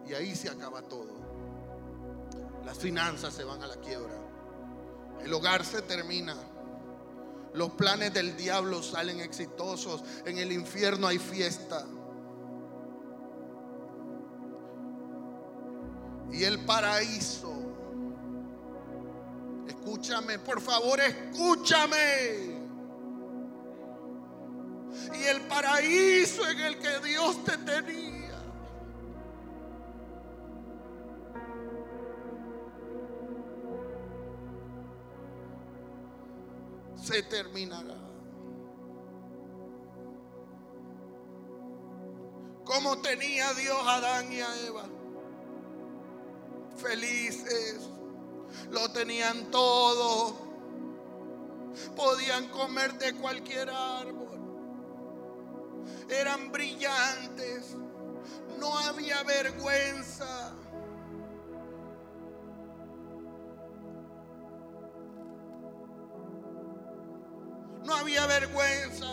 Y ahí se acaba todo. Las finanzas se van a la quiebra. El hogar se termina. Los planes del diablo salen exitosos. En el infierno hay fiesta. Y el paraíso. Escúchame, por favor, escúchame. Y el paraíso en el que Dios te tenía. Se terminará. Como tenía Dios a Adán y a Eva? Felices. Lo tenían todo. Podían comer de cualquier árbol. Eran brillantes. No había vergüenza. No había vergüenza.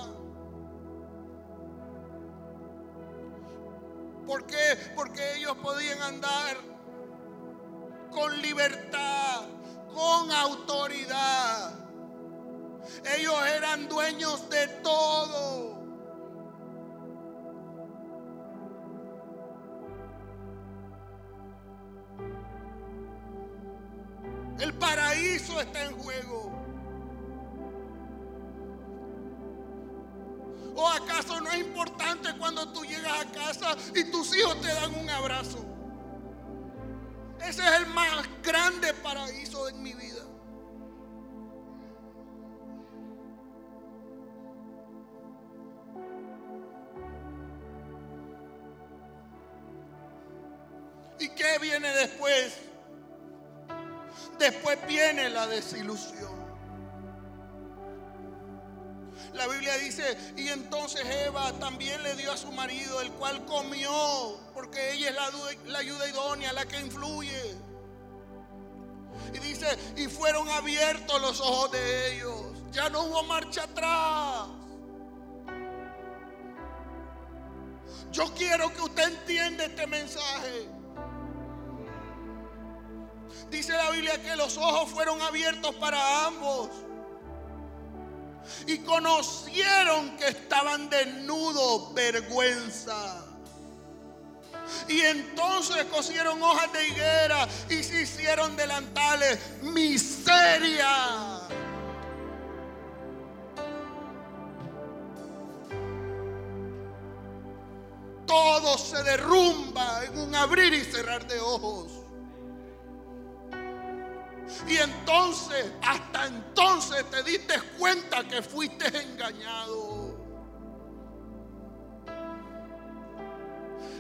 ¿Por qué? Porque ellos podían andar con libertad, con autoridad. Ellos eran dueños de todo. El paraíso está en juego. ¿O acaso no es importante cuando tú llegas a casa y tus hijos te dan un abrazo? Ese es el más grande paraíso de mi vida. ¿Y qué viene después? Después viene la desilusión. La Biblia dice, y entonces Eva también le dio a su marido, el cual comió, porque ella es la, ayuda idónea, la que influye. Y dice, y fueron abiertos los ojos de ellos. Ya no hubo marcha atrás. Yo quiero que usted entienda este mensaje. Dice la Biblia que los ojos fueron abiertos para ambos y conocieron que estaban desnudos, vergüenza. Y entonces cosieron hojas de higuera y se hicieron delantales, miseria. Todo se derrumba en un abrir y cerrar de ojos. Y entonces, hasta entonces te diste cuenta que fuiste engañado.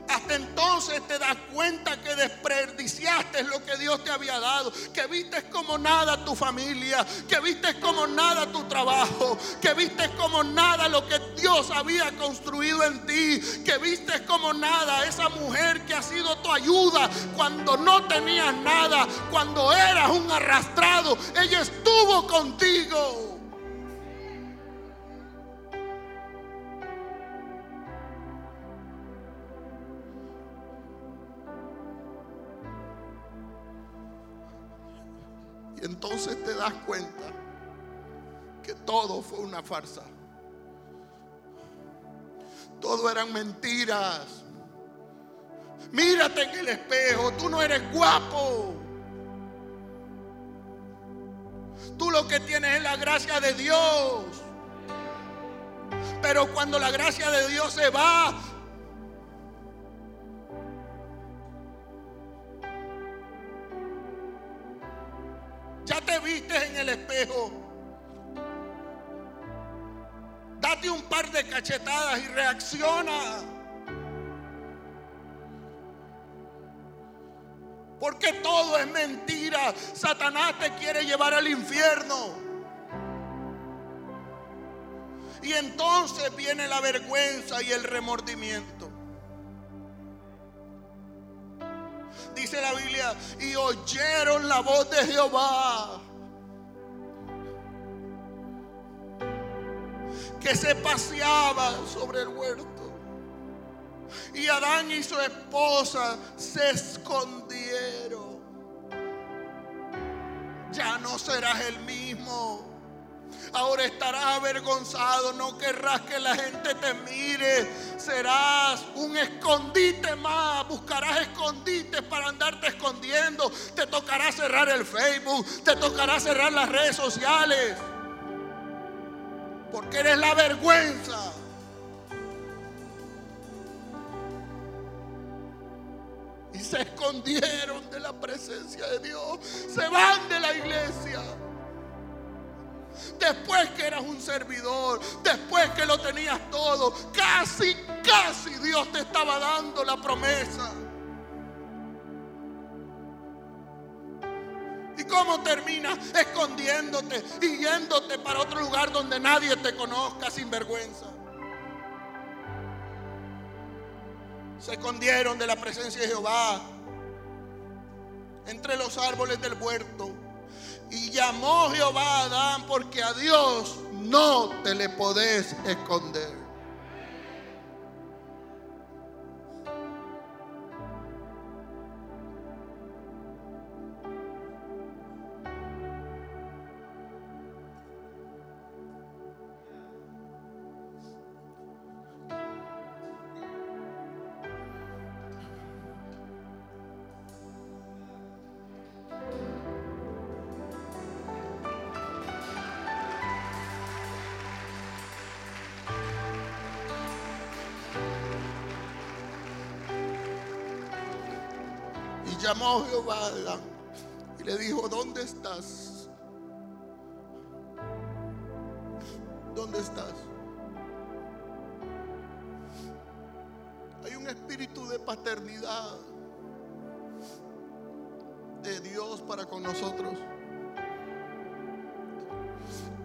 Hasta entonces te das cuenta que desperdiciaste lo que Dios te había dado, que viste como nada tu familia, que viste como nada tu trabajo, que viste como nada lo que Dios había construido en ti, que viste como nada esa mujer que ha sido tu ayuda cuando no tenías nada, cuando eras un arrastrado, ella estuvo contigo. Entonces te das cuenta que todo fue una farsa. Todo eran mentiras. Mírate en el espejo, tú no eres guapo. Tú lo que tienes es la gracia de Dios. Pero cuando la gracia de Dios se va, Ya te viste en el espejo. Date un par de cachetadas y reacciona. Porque todo es mentira. Satanás te quiere llevar al infierno. Y entonces viene la vergüenza y el remordimiento. Dice la Biblia, y oyeron la voz de Jehová. Que se paseaba sobre el huerto. Y Adán y su esposa se escondieron. Ya no serás el mismo. Ahora estarás avergonzado, no querrás que la gente te mire. Serás un escondite más, buscarás escondites para andarte escondiendo. Te tocará cerrar el Facebook, te tocará cerrar las redes sociales. Porque eres la vergüenza. Y se escondieron de la presencia de Dios. Se van de la iglesia. Después que eras un servidor, después que lo tenías todo, casi, casi Dios te estaba dando la promesa. ¿Y cómo terminas escondiéndote y yéndote para otro lugar donde nadie te conozca sin vergüenza? Se escondieron de la presencia de Jehová entre los árboles del huerto. Y llamó Jehová a Adán porque a Dios no te le podés esconder.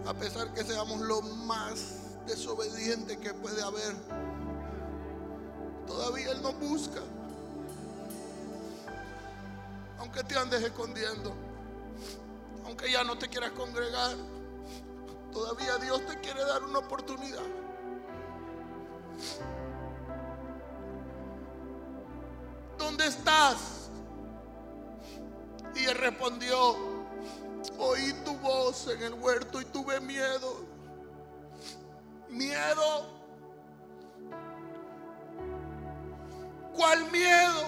A pesar que seamos lo más desobediente que puede haber, todavía Él nos busca aunque te andes escondiendo, aunque ya no te quieras congregar, todavía Dios te quiere dar una oportunidad. ¿Dónde estás? Y él respondió, oí tu voz en el huerto y tuve miedo. Miedo. ¿Cuál miedo?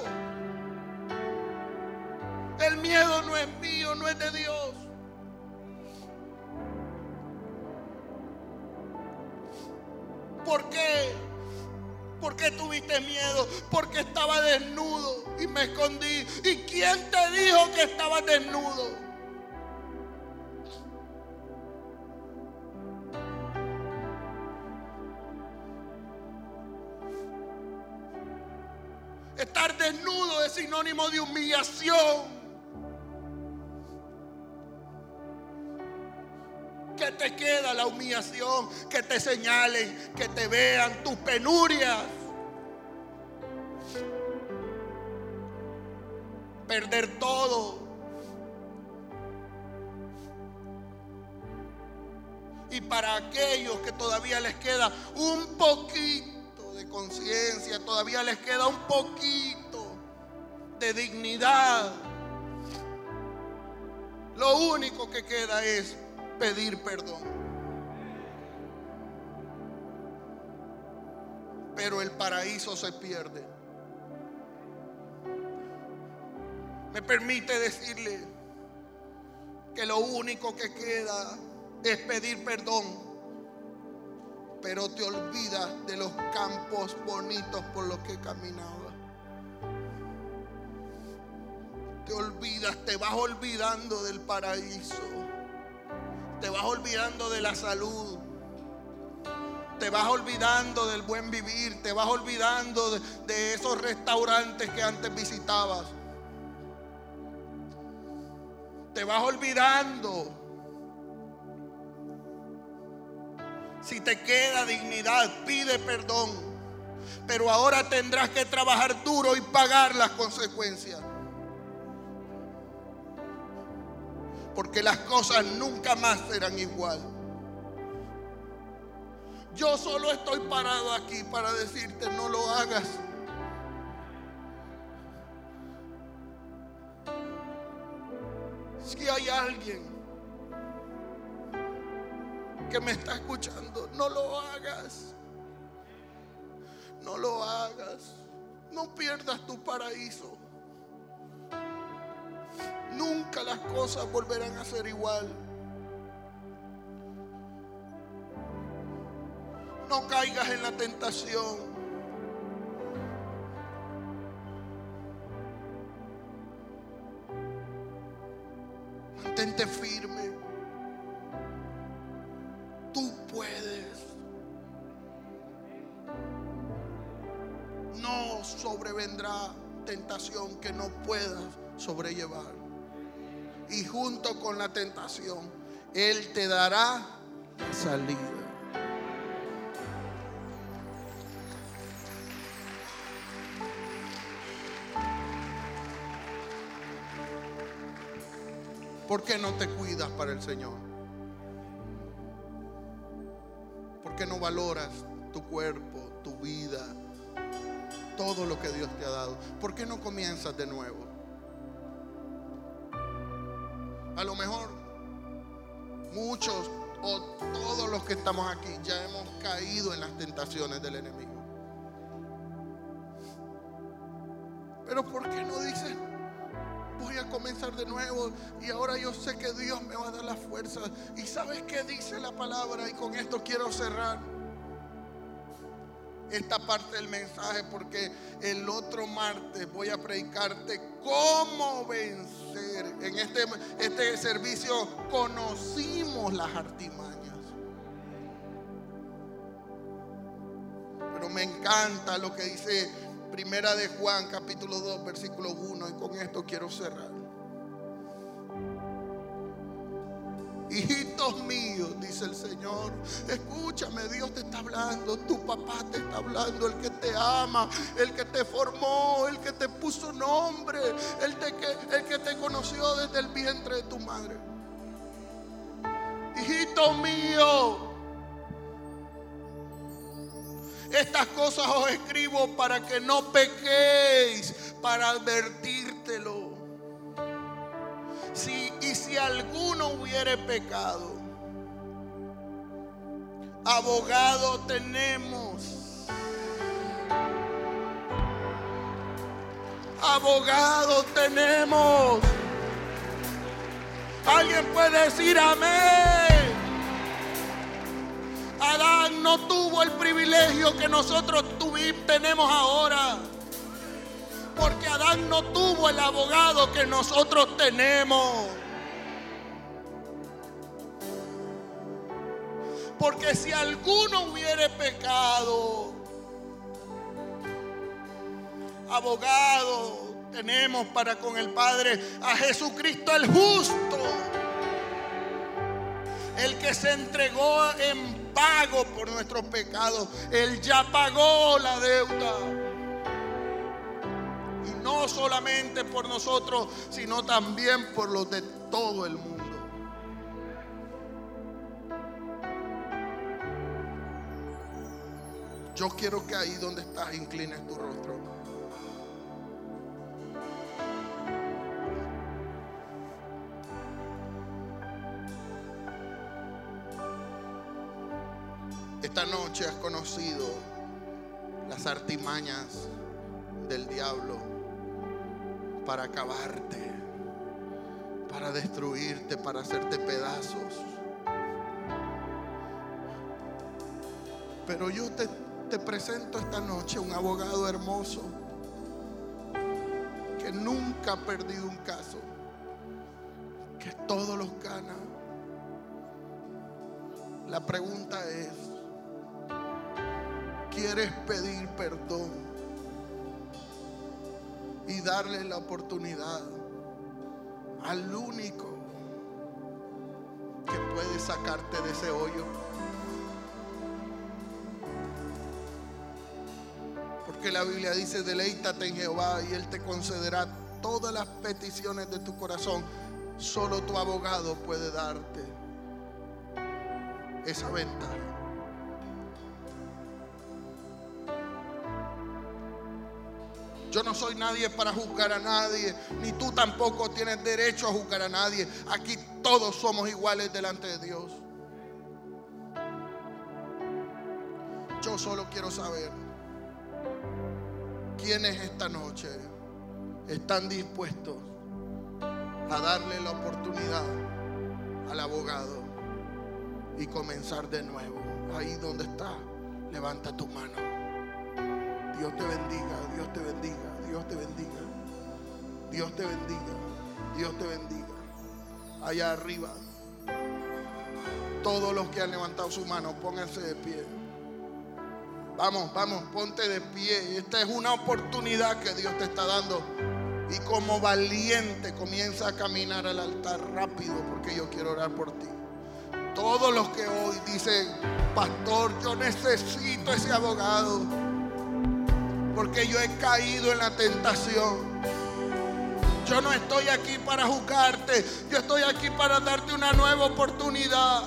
El miedo no es mío, no es de Dios. ¿Por qué? ¿Por qué tuviste miedo? Porque estaba desnudo y me escondí. ¿Y quién te dijo que estaba desnudo? De humillación. que te queda la humillación, que te señalen, que te vean tus penurias. Perder todo. Y para aquellos que todavía les queda un poquito de conciencia, todavía les queda un poquito dignidad, lo único que queda es pedir perdón. Pero el paraíso se pierde. Me permite decirle que lo único que queda es pedir perdón. Pero te olvidas de los campos bonitos por los que caminaba. Te olvidas, te vas olvidando del paraíso te vas olvidando de la salud. Te vas olvidando del buen vivir. Te vas olvidando de, esos restaurantes que antes visitabas. Te vas olvidando. Si te queda dignidad, pide perdón. Pero ahora tendrás que trabajar duro y pagar las consecuencias. Porque las cosas nunca más serán igual. Yo solo estoy parado aquí para decirte, no lo hagas. Si hay alguien que me está escuchando, no lo hagas. No lo hagas. No pierdas tu paraíso. Nunca las cosas volverán a ser igual. No caigas en la tentación. Mantente firme. Tú puedes. No sobrevendrá tentación que no puedas sobrellevar. Y junto con la tentación, Él te dará salida. ¿Por qué no te cuidas para el Señor? ¿Por qué no valoras tu cuerpo, tu vida, todo lo que Dios te ha dado? ¿Por qué no comienzas de nuevo? A lo mejor muchos o todos los que estamos aquí ya hemos caído en las tentaciones del enemigo. Pero ¿por qué no dices, voy a comenzar de nuevo y ahora yo sé que Dios me va a dar la fuerza? ¿Y sabes qué dice la palabra? Y con esto quiero cerrar esta parte del mensaje porque el otro martes voy a predicarte cómo vencer. En este, este servicio conocimos las artimañas. Pero me encanta lo que dice Primera de Juan capítulo 2 versículo 1 y con esto quiero cerrar. Hijitos míos, dice el Señor, escúchame, Dios te está hablando, tu papá te está hablando, el que te ama, el que te formó, el que te puso nombre, el, que, el que te conoció desde el vientre de tu madre. Hijito mío, estas cosas os escribo para que no pequéis, para advertírtelo y si alguno hubiere pecado, abogado tenemos. Abogado tenemos. Alguien puede decir amén. Adán no tuvo el privilegio que nosotros tuvimos, tenemos ahora. Porque Adán no tuvo el abogado que nosotros tenemos. Porque si alguno hubiere pecado, abogado tenemos para con el Padre a Jesucristo el justo. El que se entregó en pago por nuestros pecados. Él ya pagó la deuda no solamente por nosotros, sino también por los de todo el mundo. Yo quiero que ahí donde estás inclines tu rostro. Esta noche has conocido las artimañas del diablo para acabarte, para destruirte, para hacerte pedazos. Pero yo te, te presento esta noche un abogado hermoso que nunca ha perdido un caso, que todos los gana. La pregunta es, ¿quieres pedir perdón? Y darle la oportunidad al único que puede sacarte de ese hoyo. Porque la Biblia dice, deleítate en Jehová y Él te concederá todas las peticiones de tu corazón. Solo tu abogado puede darte esa ventaja. Yo no soy nadie para juzgar a nadie, ni tú tampoco tienes derecho a juzgar a nadie. Aquí todos somos iguales delante de Dios. Yo solo quiero saber quiénes esta noche están dispuestos a darle la oportunidad al abogado y comenzar de nuevo. Ahí donde está, levanta tu mano. Dios te bendiga, Dios te bendiga, Dios te bendiga. Dios te bendiga, Dios te bendiga. Allá arriba, todos los que han levantado su mano, pónganse de pie. Vamos, vamos, ponte de pie. Esta es una oportunidad que Dios te está dando. Y como valiente comienza a caminar al altar rápido porque yo quiero orar por ti. Todos los que hoy dicen, pastor, yo necesito ese abogado porque yo he caído en la tentación. Yo no estoy aquí para juzgarte, yo estoy aquí para darte una nueva oportunidad.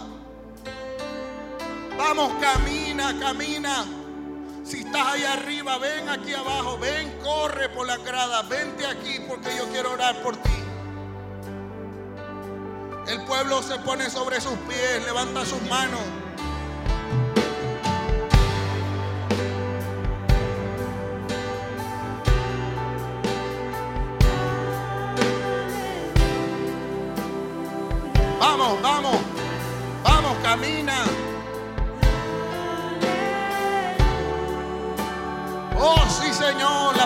Vamos, camina, camina. Si estás ahí arriba, ven aquí abajo, ven, corre por la grada, vente aquí porque yo quiero orar por ti. El pueblo se pone sobre sus pies, levanta sus manos.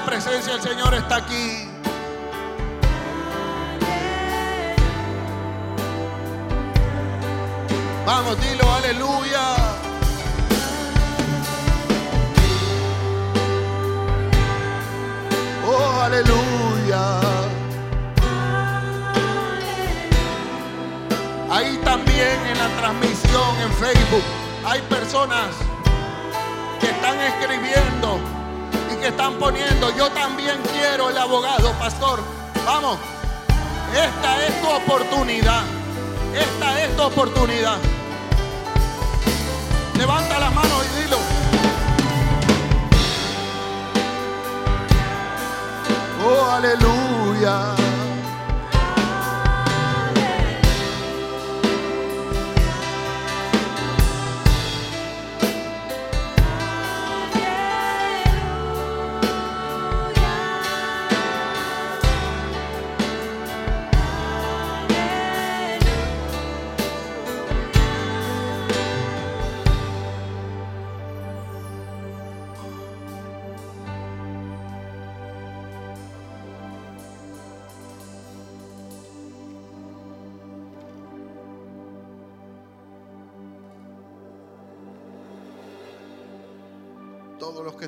Presencia del Señor está aquí. Vamos, dilo, aleluya. Oh, aleluya. Ahí también en la transmisión en Facebook hay personas que están escribiendo que están poniendo, yo también quiero el abogado, pastor. Vamos, esta es tu oportunidad. Esta es tu oportunidad. Levanta la mano y dilo. Oh, aleluya.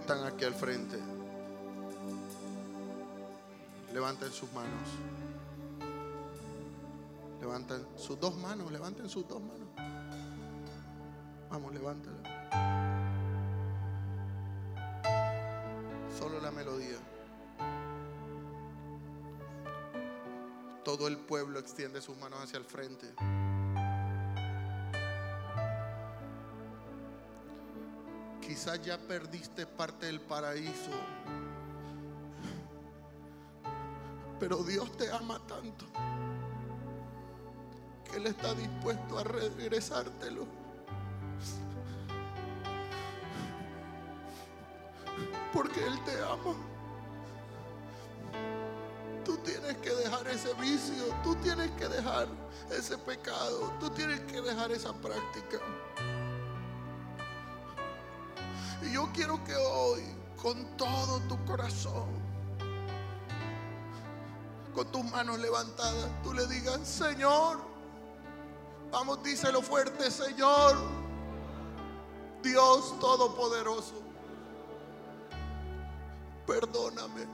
Están aquí al frente, levanten sus manos. Levanten sus dos manos, levanten sus dos manos. Vamos, levántala. Solo la melodía. Todo el pueblo extiende sus manos hacia el frente. Quizás ya perdiste parte del paraíso. Pero Dios te ama tanto que Él está dispuesto a regresártelo. Porque Él te ama. Tú tienes que dejar ese vicio, tú tienes que dejar ese pecado, tú tienes que dejar esa práctica. Quiero que hoy, con todo tu corazón, con tus manos levantadas, tú le digas, Señor, vamos, díselo fuerte, Señor, Dios Todopoderoso, perdóname,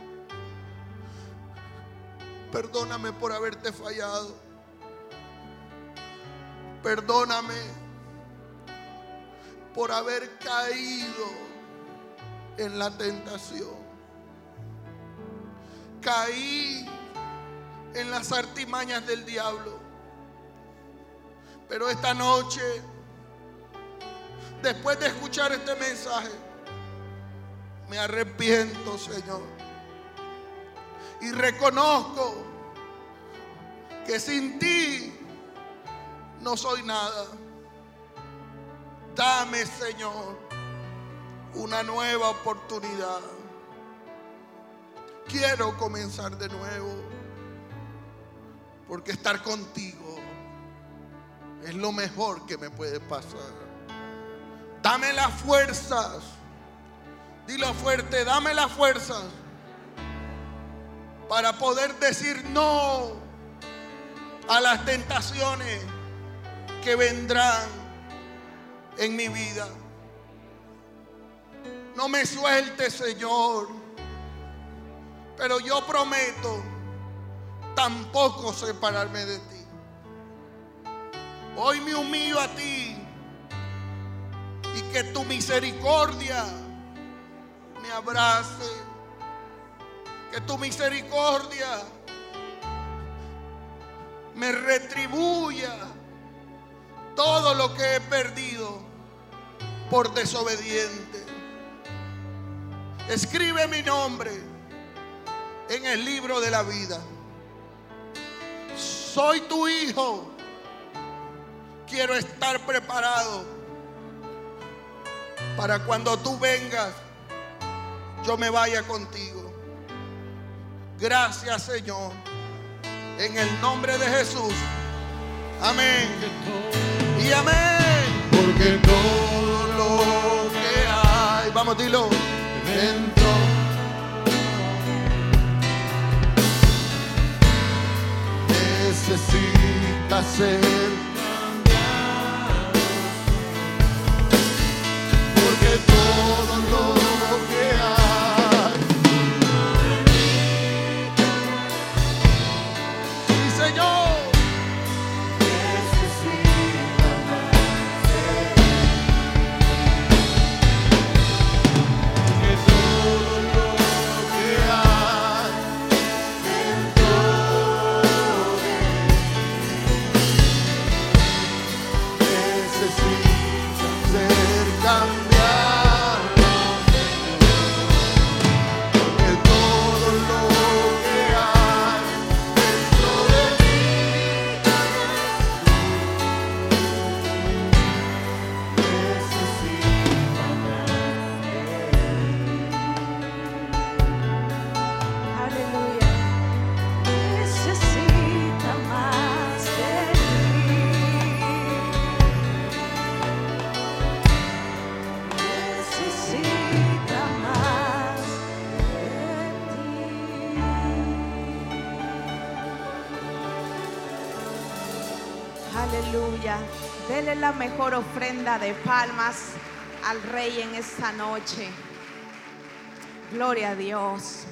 perdóname por haberte fallado, Perdóname por haber caído en la tentación. Caí en las artimañas del diablo. Pero esta noche, después de escuchar este mensaje, me arrepiento, Señor. Y reconozco que sin ti no soy nada. Dame, Señor, una nueva oportunidad. Quiero comenzar de nuevo, porque estar contigo es lo mejor que me puede pasar. Dame las fuerzas. Dilo fuerte, dame las fuerzas para poder decir no a las tentaciones que vendrán en mi vida. No me suelte, Señor. Pero yo prometo tampoco separarme de ti. Hoy me humillo a ti y que tu misericordia me abrace. Que tu misericordia me retribuya todo lo que he perdido por desobediente. Escribe mi nombre en el libro de la vida. Soy tu hijo. Quiero estar preparado para cuando tú vengas, yo me vaya contigo. Gracias Señor. En el nombre de Jesús. Amén. Y amén. Porque todo lo que hay, vamos, dilo, Necesita ser Porque todo ofrenda de palmas al Rey en esta noche. Gloria a Dios.